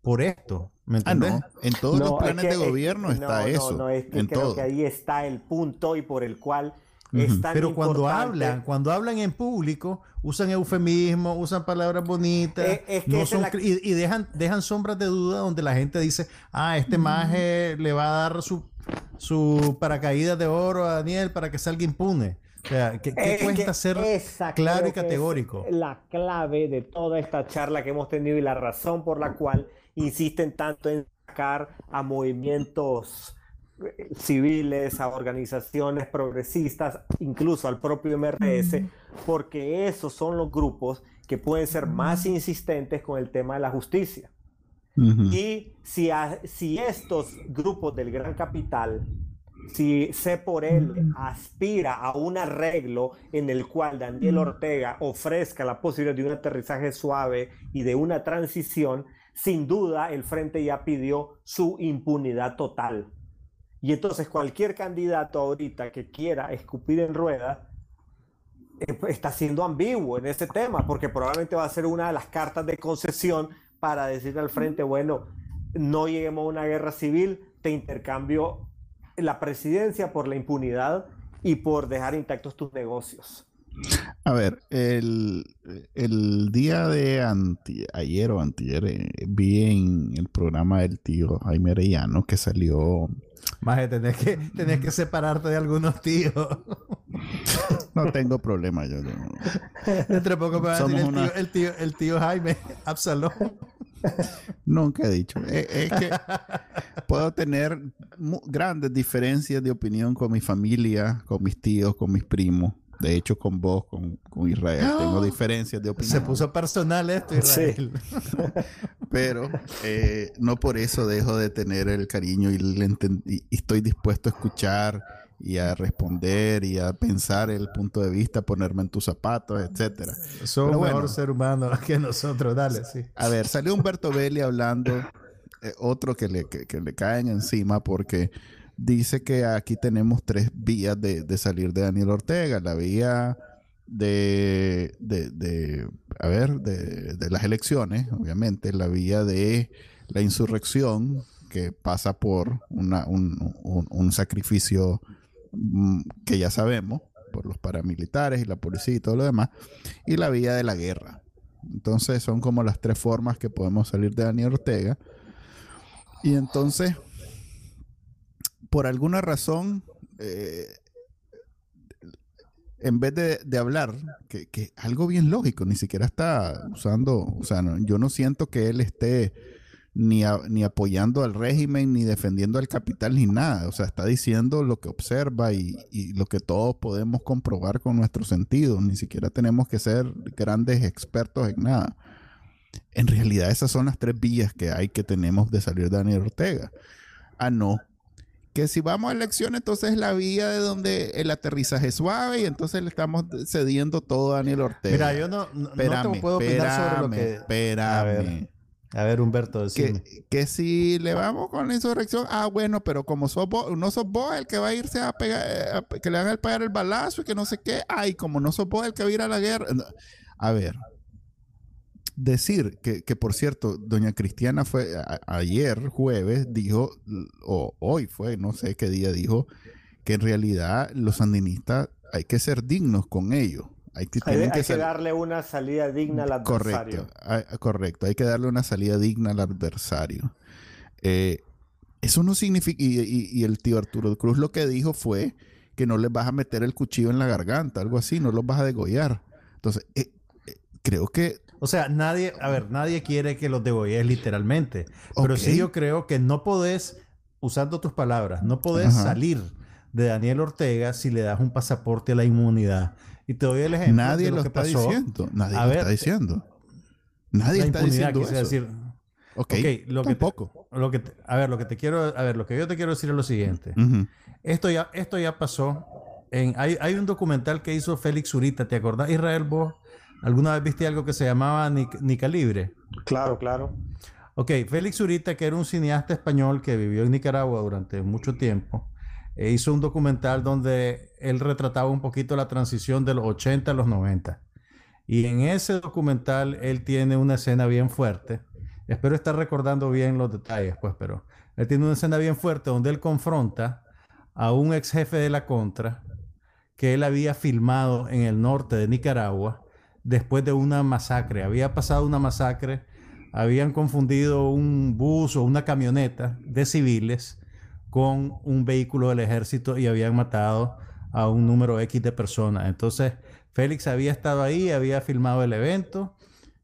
por esto. ¿Me Ah, entiendes? no. En todos los No, es planes que- de es- gobierno no, está no, eso. No, es que en creo todo. que ahí está el punto y por el cual Pero cuando importante- hablan, cuando hablan en público, usan eufemismos, usan palabras bonitas, Eh, es que no son la- y, y dejan, dejan sombras de duda donde la gente dice, ah, este maje le va a dar su, su paracaídas de oro a Daniel para que salga impune. O sea, ¿qué, qué Es cuesta que ser esa claro y es categórico? La clave de toda esta charla que hemos tenido y la razón por la cual insisten tanto en sacar a movimientos civiles, a organizaciones progresistas, incluso al propio MRS, porque esos son los grupos que pueden ser más insistentes con el tema de la justicia. Y si, a- si estos grupos del gran capital, si C por L aspira a un arreglo en el cual Daniel Ortega ofrezca la posibilidad de un aterrizaje suave y de una transición, sin duda el Frente ya pidió su impunidad total. Y entonces cualquier candidato ahorita que quiera escupir en rueda eh, pues, está siendo ambiguo en ese tema, porque probablemente va a ser una de las cartas de concesión para decirle al frente, bueno, no lleguemos a una guerra civil, te intercambio la presidencia por la impunidad y por dejar intactos tus negocios. A ver, el, el día de anti, ayer o antier eh, vi en el programa del tío Jaime Arellano que salió. Maje, tenés que, tenés que separarte de algunos tíos. No tengo problema, yo no- Dentro de poco me va a decir Somos el, tío, el, tío, el tío Jaime Absalón. nunca he dicho. Eh, Es, que puedo tener grandes diferencias de opinión con mi familia, con mis tíos, con mis primos. De hecho, con vos, con, con Israel, tengo diferencias de opinión. Se puso personal esto, Israel. pero eh, no por eso dejo de tener el cariño y, estoy dispuesto a escuchar y a responder y a pensar el punto de vista, ponerme en tus zapatos, etcétera. Pero un bueno. mejor ser humano que nosotros, dale, sí. A ver, salió Humberto Belli hablando, eh, otro que le, que, que le caen encima porque dice que aquí tenemos tres vías de, de salir de Daniel Ortega. La vía de, de, de- a ver, de, de las elecciones, obviamente, la vía de la insurrección, que pasa por una- un, un- un sacrificio mm, que ya sabemos, por los paramilitares y la policía y todo lo demás, y la vía de la guerra. Entonces son como las tres formas que podemos salir de Daniel Ortega. Y entonces, por alguna razón, eh, en vez de, hablar, que, que algo bien lógico, ni siquiera está usando, o sea, yo no siento que él esté ni, a- ni apoyando al régimen, ni defendiendo al capital, ni nada. O sea, está diciendo lo que observa y, y lo que todos podemos comprobar con nuestros sentidos. Ni siquiera tenemos que ser grandes expertos en nada. En realidad esas son las tres vías que hay que tenemos de salir de Daniel Ortega. Ah, no. Que si vamos a elecciones, entonces es la vía de donde el aterrizaje es suave y entonces le estamos cediendo todo a Daniel Ortega. Mira, yo no, no, no te puedo opinar sobre lo que... espérame. A ver, A ver, Humberto, decime. Que, que si le vamos con la insurrección, ah, bueno, pero como sos vos, no sos vos el que va a irse a pegar, eh, a que le van a pegar el balazo y que no sé qué, ay, como no sos vos el que va a ir a la guerra. No. A ver, decir que, que por cierto, doña Cristiana fue a- ayer, jueves, dijo, o hoy fue, no sé qué día dijo, que en realidad los sandinistas hay que ser dignos con ellos. Hay que, Hay, hay que darle una salida digna al adversario. Correcto, ah, correcto. Hay que darle una salida digna al adversario. Eh, eso no significa, y, y- y el tío Arturo Cruz lo que dijo fue que no les vas a meter el cuchillo en la garganta, algo así, no los vas a degollar. Entonces, eh, eh, creo que O sea, nadie, a ver, nadie quiere que los degolles literalmente. Pero sí yo creo que no podés, usando tus palabras, no podés Ajá. salir de Daniel Ortega si le das un pasaporte a la inmunidad. Y te doy el ejemplo nadie de lo, lo, que está pasó. diciendo. Nadie A lo ver, está diciendo. Nadie La está diciendo quise eso. decir. ok, Ok, lo que, te- tampoco. lo que te- a ver, lo que te quiero, a ver, lo que yo te quiero decir es lo siguiente. Esto ya, esto ya pasó. En, hay, hay un documental que hizo Félix Zurita. ¿Te acordás, Israel? ¿Vos alguna vez viste algo que se llamaba Ni, Ni Calibre? Claro, claro. Ok, Félix Zurita, que era un cineasta español que vivió en Nicaragua durante mucho tiempo, eh, hizo un documental donde él retrataba un poquito la transición de los 80 a los 90. Y en ese documental él tiene una escena bien fuerte espero estar recordando bien los detalles, pues, pero él tiene una escena bien fuerte donde él confronta a un ex jefe de la Contra que él había filmado en el norte de Nicaragua después de una masacre. Había pasado una masacre, habían confundido un bus o una camioneta de civiles con un vehículo del ejército y habían matado a un número X de personas. Entonces, Félix había estado ahí, había filmado el evento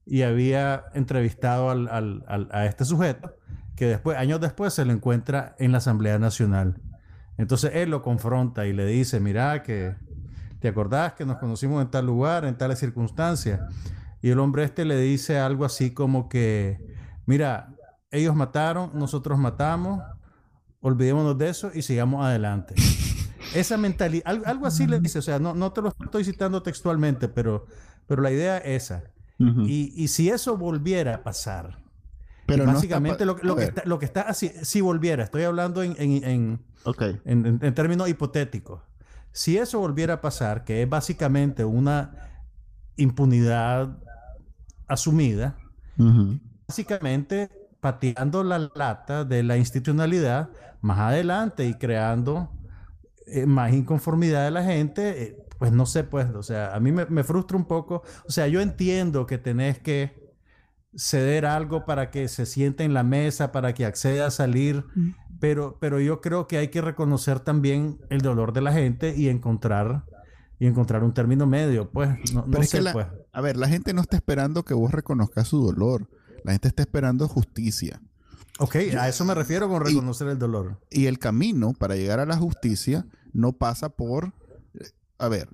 y había entrevistado a este sujeto que después, años después, se lo encuentra en la Asamblea Nacional. Entonces él lo confronta y le dice, mira que te acordás que nos conocimos en tal lugar, en tales circunstancias. Y el hombre este le dice algo así como que, mira, ellos mataron, nosotros matamos, olvidémonos de eso y sigamos adelante. Esa mentalidad, algo, así le dice, o sea, no, no te lo estoy citando textualmente, pero, pero la idea es esa. y, y si eso volviera a pasar, pero básicamente lo, que está, lo que está así, si volviera, estoy hablando en, en, en, términos hipotéticos. Si eso volviera a pasar, que es básicamente una impunidad asumida, básicamente pateando la lata de la institucionalidad más adelante y creando eh, más inconformidad de la gente, eh, pues no sé, pues, o sea, a mí me, me frustra un poco, o sea, yo entiendo que tenés que ceder algo para que se siente en la mesa, para que acceda a salir, pero, pero yo creo que hay que reconocer también el dolor de la gente y encontrar y encontrar un término medio, pues no, sé, pues. A ver, la gente no está esperando que vos reconozcas su dolor, la gente está esperando justicia. Ok, a eso me refiero con reconocer el dolor. Y el camino para llegar a la justicia no pasa por, a ver,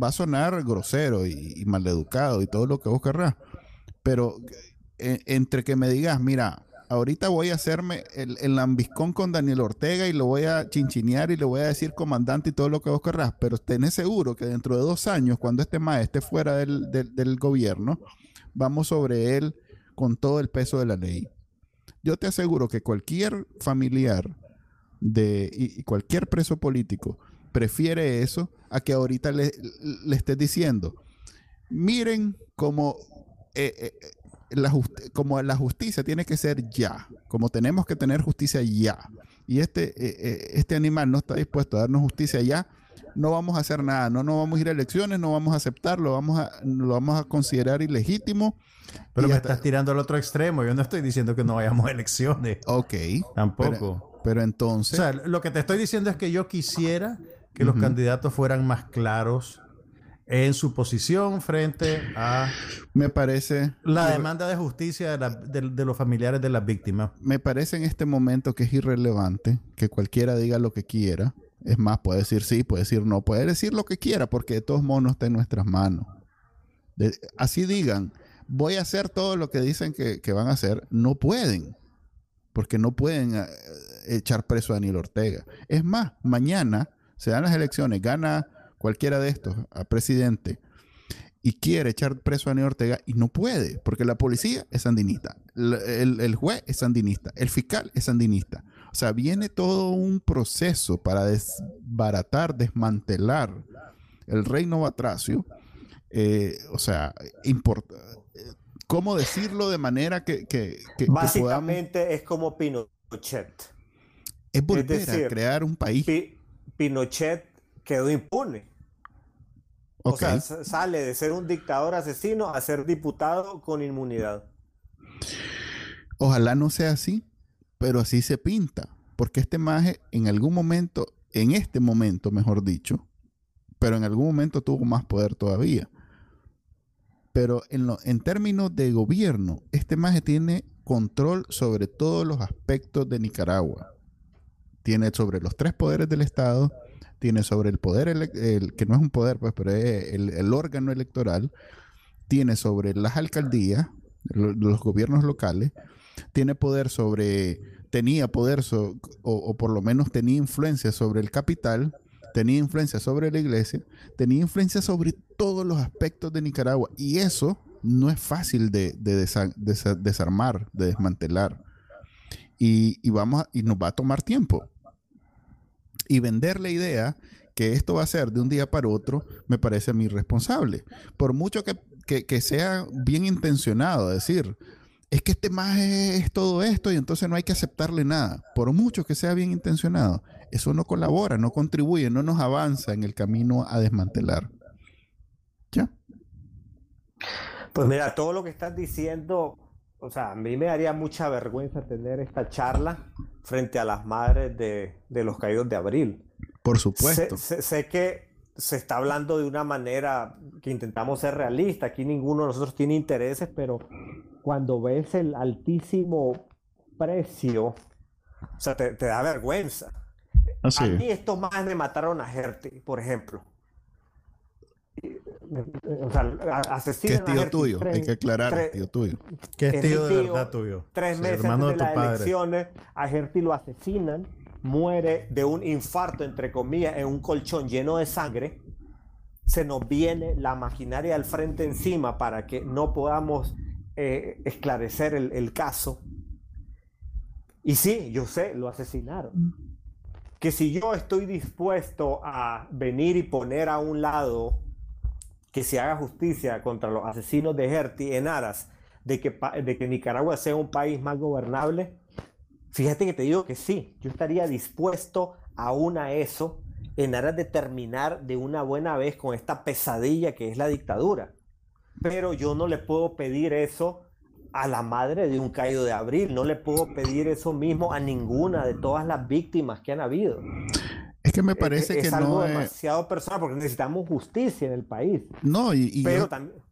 va a sonar grosero y, y maleducado y todo lo que vos querrás, pero eh, entre que me digas, mira, ahorita voy a hacerme el, el, lambiscón con Daniel Ortega y lo voy a chinchinear y le voy a decir comandante y todo lo que vos querrás, pero tenés seguro que dentro de dos años, cuando este maestro esté fuera del, del, gobierno, vamos sobre él con todo el peso de la ley. Yo te aseguro que cualquier familiar de, y, cualquier preso político prefiere eso a que ahorita le, le estés diciendo, miren cómo eh, eh, la como la justicia tiene que ser ya, como tenemos que tener justicia ya, y este, eh, este animal no está dispuesto a darnos justicia ya, no vamos a hacer nada, no, no vamos a ir a elecciones, no vamos a aceptarlo, vamos a, lo vamos a considerar ilegítimo. Pero me estás tirando al otro extremo, yo no estoy diciendo que no vayamos a elecciones. Ok. Tampoco. Pero, entonces... O sea, lo que te estoy diciendo es que yo quisiera que los candidatos fueran más claros en su posición frente a... Me parece... La demanda de justicia de, los familiares de las víctimas. Me parece en este momento que es irrelevante que cualquiera diga lo que quiera. Es más, puede decir sí, puede decir no, puede decir lo que quiera porque de todos modos no está en nuestras manos. así digan, voy a hacer todo lo que dicen que, que van a hacer, no pueden. Porque no pueden eh, echar preso a Daniel Ortega. Es más, mañana se dan las elecciones, gana cualquiera de estos a presidente y quiere echar preso a Daniel Ortega y no puede, porque la policía es sandinista, el, juez es sandinista, el fiscal es sandinista. O sea, viene todo un proceso para desbaratar, desmantelar el reino batracio. Eh, o sea, importa, ¿cómo decirlo de manera que... que, Básicamente es como Pinochet. Es volver a crear un país. Pinochet quedó impune. O sea, sale de ser un dictador asesino a ser diputado con inmunidad. Ojalá no sea así, pero así se pinta. Porque este maje en algún momento, en este momento, mejor dicho, pero en algún momento tuvo más poder todavía. Pero en, en términos de gobierno, este maje tiene control sobre todos los aspectos de Nicaragua. Tiene sobre los tres poderes del Estado, tiene sobre el poder, el, que no es un poder, pues, pero es el, órgano electoral, tiene sobre las alcaldías, los gobiernos locales, tiene poder sobre, tenía poder, o, por lo menos tenía influencia sobre el capital, tenía influencia sobre la iglesia, tenía influencia sobre todos los aspectos de Nicaragua. Y eso no es fácil de, desarmar, de desmantelar. Y, y, vamos y nos va a tomar tiempo y vender la idea que esto va a ser de un día para otro, me parece a mí irresponsable. Por mucho que, sea bien intencionado, decir, es que este más es, todo esto y entonces no hay que aceptarle nada, por mucho que sea bien intencionado. Eso no colabora, no contribuye, no nos avanza en el camino a desmantelar. ¿Ya? Pues mira, todo lo que estás diciendo, o sea, a mí me daría mucha vergüenza tener esta charla frente a las madres de, los caídos de abril. Por supuesto. sé, que se está hablando de una manera que intentamos ser realistas. Aquí ninguno de nosotros tiene intereses, pero cuando ves el altísimo precio, o sea, te, da vergüenza. Así. A mí estos más me mataron a Gerti, por ejemplo. O sea, asesinan ¿Qué es tío tuyo? Hay que aclarar, tío tuyo. ¿Qué es tío, de verdad tuyo? Tres meses hermano de, las elecciones, a Gerti lo asesinan, muere de un infarto, entre comillas, en un colchón lleno de sangre. Se nos viene la maquinaria al frente encima para que no podamos eh, esclarecer el, caso. Y sí, yo sé, lo asesinaron. Que si yo estoy dispuesto a venir y poner a un lado que se haga justicia contra los asesinos de Herti en aras de que, de que Nicaragua sea un país más gobernable, fíjate que te digo que sí, yo estaría dispuesto aún a eso en aras de terminar de una buena vez con esta pesadilla que es la dictadura pero yo no le puedo pedir eso a la madre de un caído de abril, no le puedo pedir eso mismo a ninguna de todas las víctimas que han habido. Es que me parece que es algo no demasiado personal porque necesitamos justicia en el país. No, y, pero también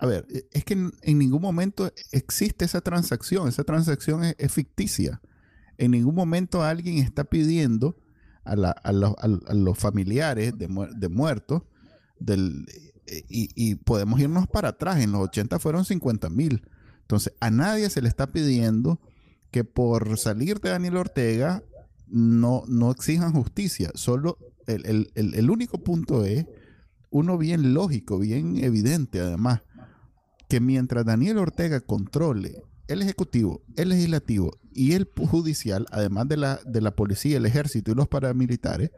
a ver, es que en, ningún momento existe esa transacción, esa transacción es, ficticia. En ningún momento alguien está pidiendo a, los familiares de, de muertos del, y, podemos irnos para atrás. En los 80 fueron 50 mil. Entonces, a nadie se le está pidiendo que por salir de Daniel Ortega no, no exijan justicia. Solo el, único punto es uno bien lógico, bien evidente además, que mientras Daniel Ortega controle el Ejecutivo, el Legislativo y el Judicial, además de la, de la policía, el ejército y los paramilitares,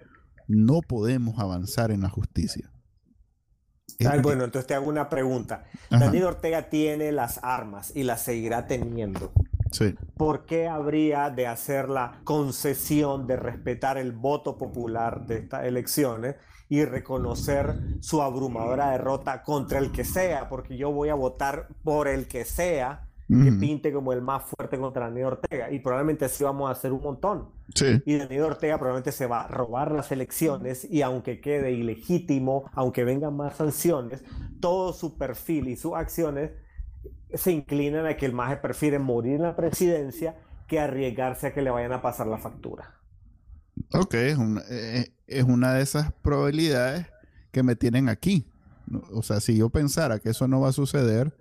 no podemos avanzar en la justicia bueno, entonces te hago una pregunta. Daniel Ortega tiene las armas y las seguirá teniendo. Sí. ¿Por qué habría de hacer la concesión de respetar el voto popular de estas elecciones y reconocer su abrumadora derrota contra el que sea? Porque yo voy a votar por el que sea que pinte como el más fuerte contra Daniel Ortega. Y probablemente así vamos a hacer un montón. Y Daniel Ortega probablemente se va a robar las elecciones y aunque quede ilegítimo, aunque vengan más sanciones, todo su perfil y sus acciones se inclinan a que el MAGE prefiere morir en la presidencia que arriesgarse a que le vayan a pasar la factura. Ok, es una, eh, es una de esas probabilidades que me tienen aquí. O sea, si yo pensara que eso no va a suceder,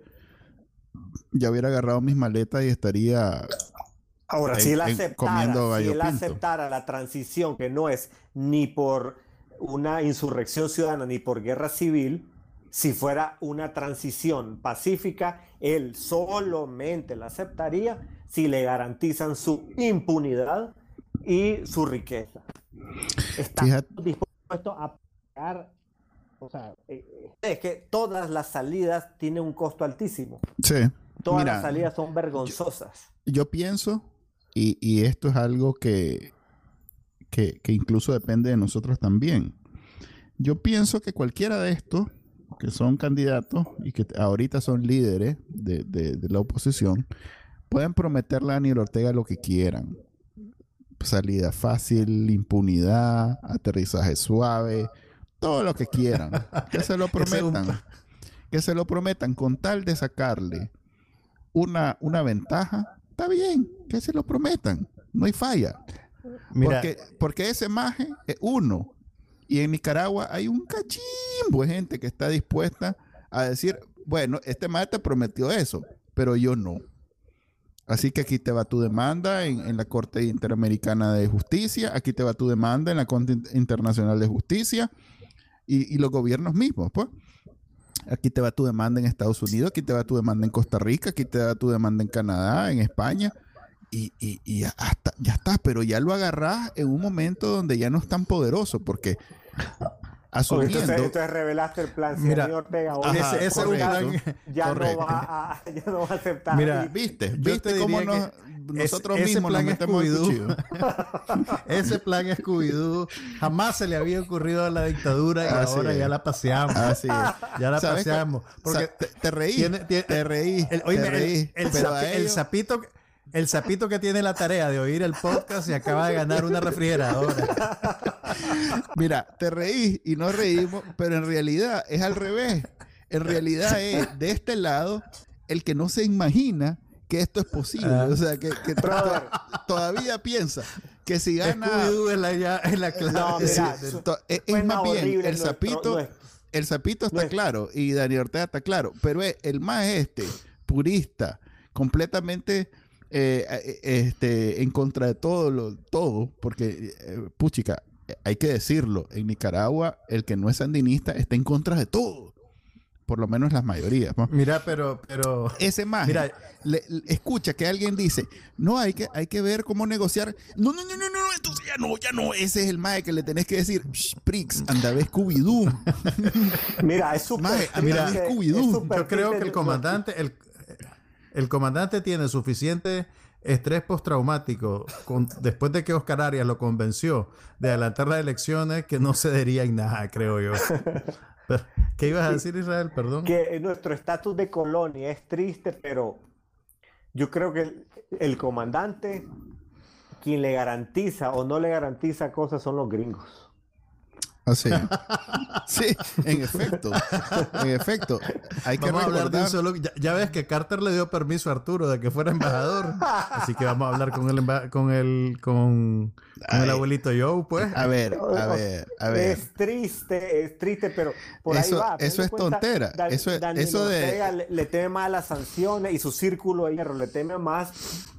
ya hubiera agarrado mis maletas y estaría Ahora, si él, aceptara, si él aceptara la transición, que no es ni por una insurrección ciudadana ni por guerra civil, si fuera una transición pacífica, él solamente la aceptaría si le garantizan su impunidad y su riqueza. Está dispuesto a pagar o sea, eh, es que todas las salidas tienen un costo altísimo. Sí. Todas las salidas son vergonzosas. Yo, pienso, y, esto es algo que, que, incluso depende de nosotros también. Yo pienso que cualquiera de estos que son candidatos y que ahorita son líderes de, de la oposición, pueden prometerle a Daniel Ortega lo que quieran. Salida fácil, impunidad, aterrizaje suave, todo lo que quieran, que se lo prometan, que se lo prometan con tal de sacarle una, una ventaja, está bien, que se lo prometan, no hay falla. porque, porque ese maje es uno. Y en Nicaragua hay un cachimbo de gente que está dispuesta a decir, bueno, este te prometió eso, pero yo no. Así que aquí te va tu demanda en, en, la Corte Interamericana de Justicia, aquí te va tu demanda en la Corte Internacional de Justicia, y, los gobiernos mismos, pues. Aquí te va tu demanda en Estados Unidos, aquí te va tu demanda en Costa Rica, aquí te va tu demanda en Canadá, en España, y, y, ya, ya está, pero ya lo agarrás en un momento donde ya no es tan poderoso, porque asumiendo. Entonces, entonces revelaste el plan. Si Mira, Ortega Ajá, ese, ese es un correcto. plan. ya, no va a, ya no va a aceptar. Mira, Y- ¿Viste? ¿Viste te cómo nos- que nosotros mismos nos metemos el? Ese plan Scooby-Doo jamás se le había ocurrido a la dictadura y Así ahora es. ya la paseamos. Así es. Ya la paseamos. Porque te, te reí, tiene- tiene- te reí, el, oíme, el- reí. el pero sapi- el sapito, el sapito que tiene la tarea de oír el podcast y acaba de ganar una refrigeradora. Mira, te reí y no reímos, pero en realidad es al revés. En realidad es de este lado el que no se imagina que esto es posible. Ah. O sea, que, que to- Brother. todavía piensa que si gana... Es la, ya- es la clave. No, mira, es, más bien, el sapito, nuestro- el sapito está nuestro- claro y Daniel Ortega está claro, pero es el más este, purista, completamente eh, eh, este, en contra de todo, lo, todo, porque, eh, puchica, hay que decirlo, en Nicaragua el que no es sandinista está en contra de todo, por lo menos las mayorías. ¿no? Mira, pero, pero Ese más, Mira. le- le- escucha que alguien dice, no, hay que, hay que ver cómo negociar. No, no, no, no, no, entonces ya no, ya no. Ese es el mae que le tenés que decir, "Shh, Prix, anda a ver Scooby-Doo. Mira, es súper mira, es Scooby-Doo. yo creo que el comandante, el, el comandante tiene suficiente estrés postraumático con- después de que Oscar Arias lo convenció de adelantar las elecciones que no cedería en nada, creo yo. Pero, ¿Qué ibas a decir, Israel? Perdón. que nuestro estatus de colonia es triste, pero yo creo que el, el comandante, quien le garantiza o no le garantiza cosas son los gringos. Así. Sí, en efecto. En efecto. Hay que Vamos a hablar de un solo. Ya, ya ves que Carter le dio permiso a Arturo de que fuera embajador. Así que vamos a hablar con el emba- con el con, con el abuelito Joe, pues. A ver, a ver, a ver. Es triste, es triste, pero por Eso- ahí va. eso es cuenta, tontera. Dan- Eso es- Daniel eso de- Ortega le, le teme más a las sanciones y su círculo de hierro le teme más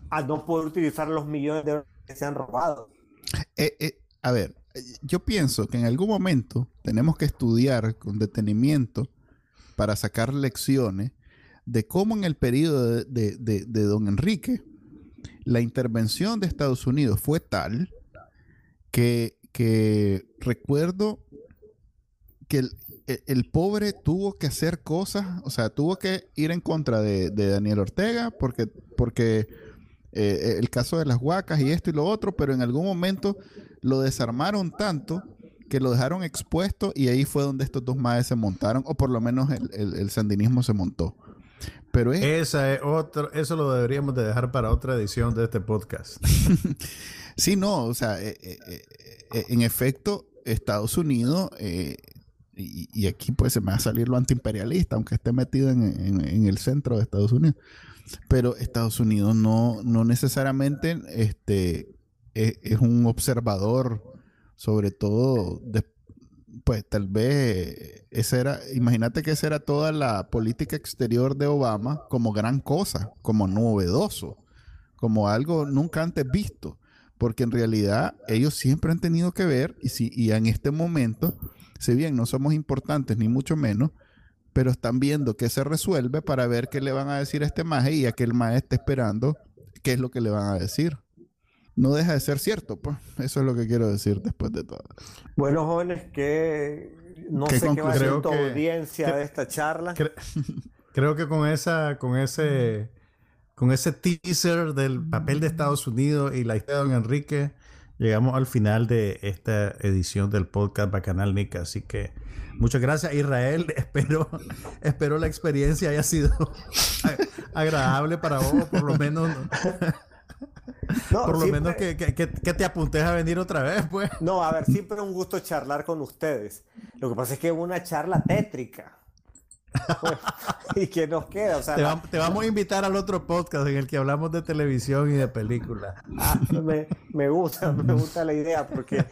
a no poder utilizar los millones de euros que se han robado. Eh, eh, a ver, yo pienso que en algún momento tenemos que estudiar con detenimiento para sacar lecciones de cómo en el periodo de, de- de- don Enrique la intervención de Estados Unidos fue tal que, que recuerdo que el, el- el pobre tuvo que hacer cosas, o sea, tuvo que ir en contra de, de Daniel Ortega porque, porque eh, el caso de las huacas y esto y lo otro, pero en algún momento lo desarmaron tanto que lo dejaron expuesto y ahí fue donde estos dos maes se montaron, o por lo menos el, el- el sandinismo se montó. Pero es, Esa es otro, eso lo deberíamos de dejar para otra edición de este podcast. sí, no, o sea, eh, eh, eh, en efecto, Estados Unidos, y, y aquí pues se me va a salir lo antiimperialista, aunque esté metido en, en- en el centro de Estados Unidos, pero Estados Unidos no, no necesariamente este, es, un observador, sobre todo, pues tal vez esa era, imagínate que esa era toda la política exterior de Obama como gran cosa, como novedoso, como algo nunca antes visto, porque en realidad ellos siempre han tenido que ver, y, si, y en este momento, si bien no somos importantes ni mucho menos, pero están viendo que se resuelve para ver qué le van a decir a este maje y a que el maje esté esperando qué es lo que le van a decir. No deja de ser cierto, pues. Eso es lo que quiero decir después de todo. Bueno, jóvenes, que no ¿Qué sé qué va a ser tu que- audiencia que- de esta charla. Cre- creo que con esa, con ese, con ese teaser del papel de Estados Unidos y la historia de Don Enrique, llegamos al final de esta edición del podcast Bacanal Nica. Así que muchas gracias, Israel. Espero, espero la experiencia haya sido agradable para vos, por lo menos, No, por lo siempre- menos que, que- que- te apuntes a venir otra vez, pues. No, a ver, siempre un gusto charlar con ustedes. Lo que pasa es que es una charla tétrica. ¿Y qué nos queda? O sea, Te, vam- te vamos a invitar al otro podcast en el que hablamos de televisión y de películas. Ah, me, me gusta, me gusta la idea porque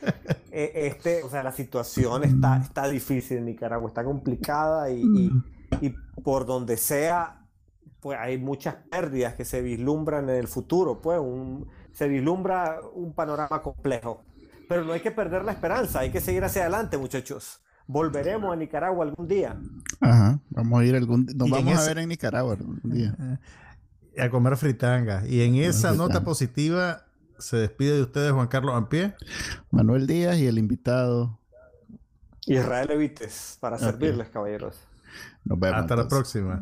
eh, este, o sea, la situación está, está difícil en Nicaragua, está complicada y, y- y por donde sea, pues hay muchas pérdidas que se vislumbran en el futuro, pues un- se vislumbra un panorama complejo. Pero no hay que perder la esperanza, hay que seguir hacia adelante, muchachos. Volveremos a Nicaragua algún día. Ajá. Vamos a ir algún Nos vamos a ver en Nicaragua algún día. a comer fritanga. Y en esa fritanga. nota positiva se despide de ustedes Juan Carlos Ampie. Manuel Díaz y el invitado. Israel Evites, para servirles, caballeros. Nos vemos. Hasta la próxima.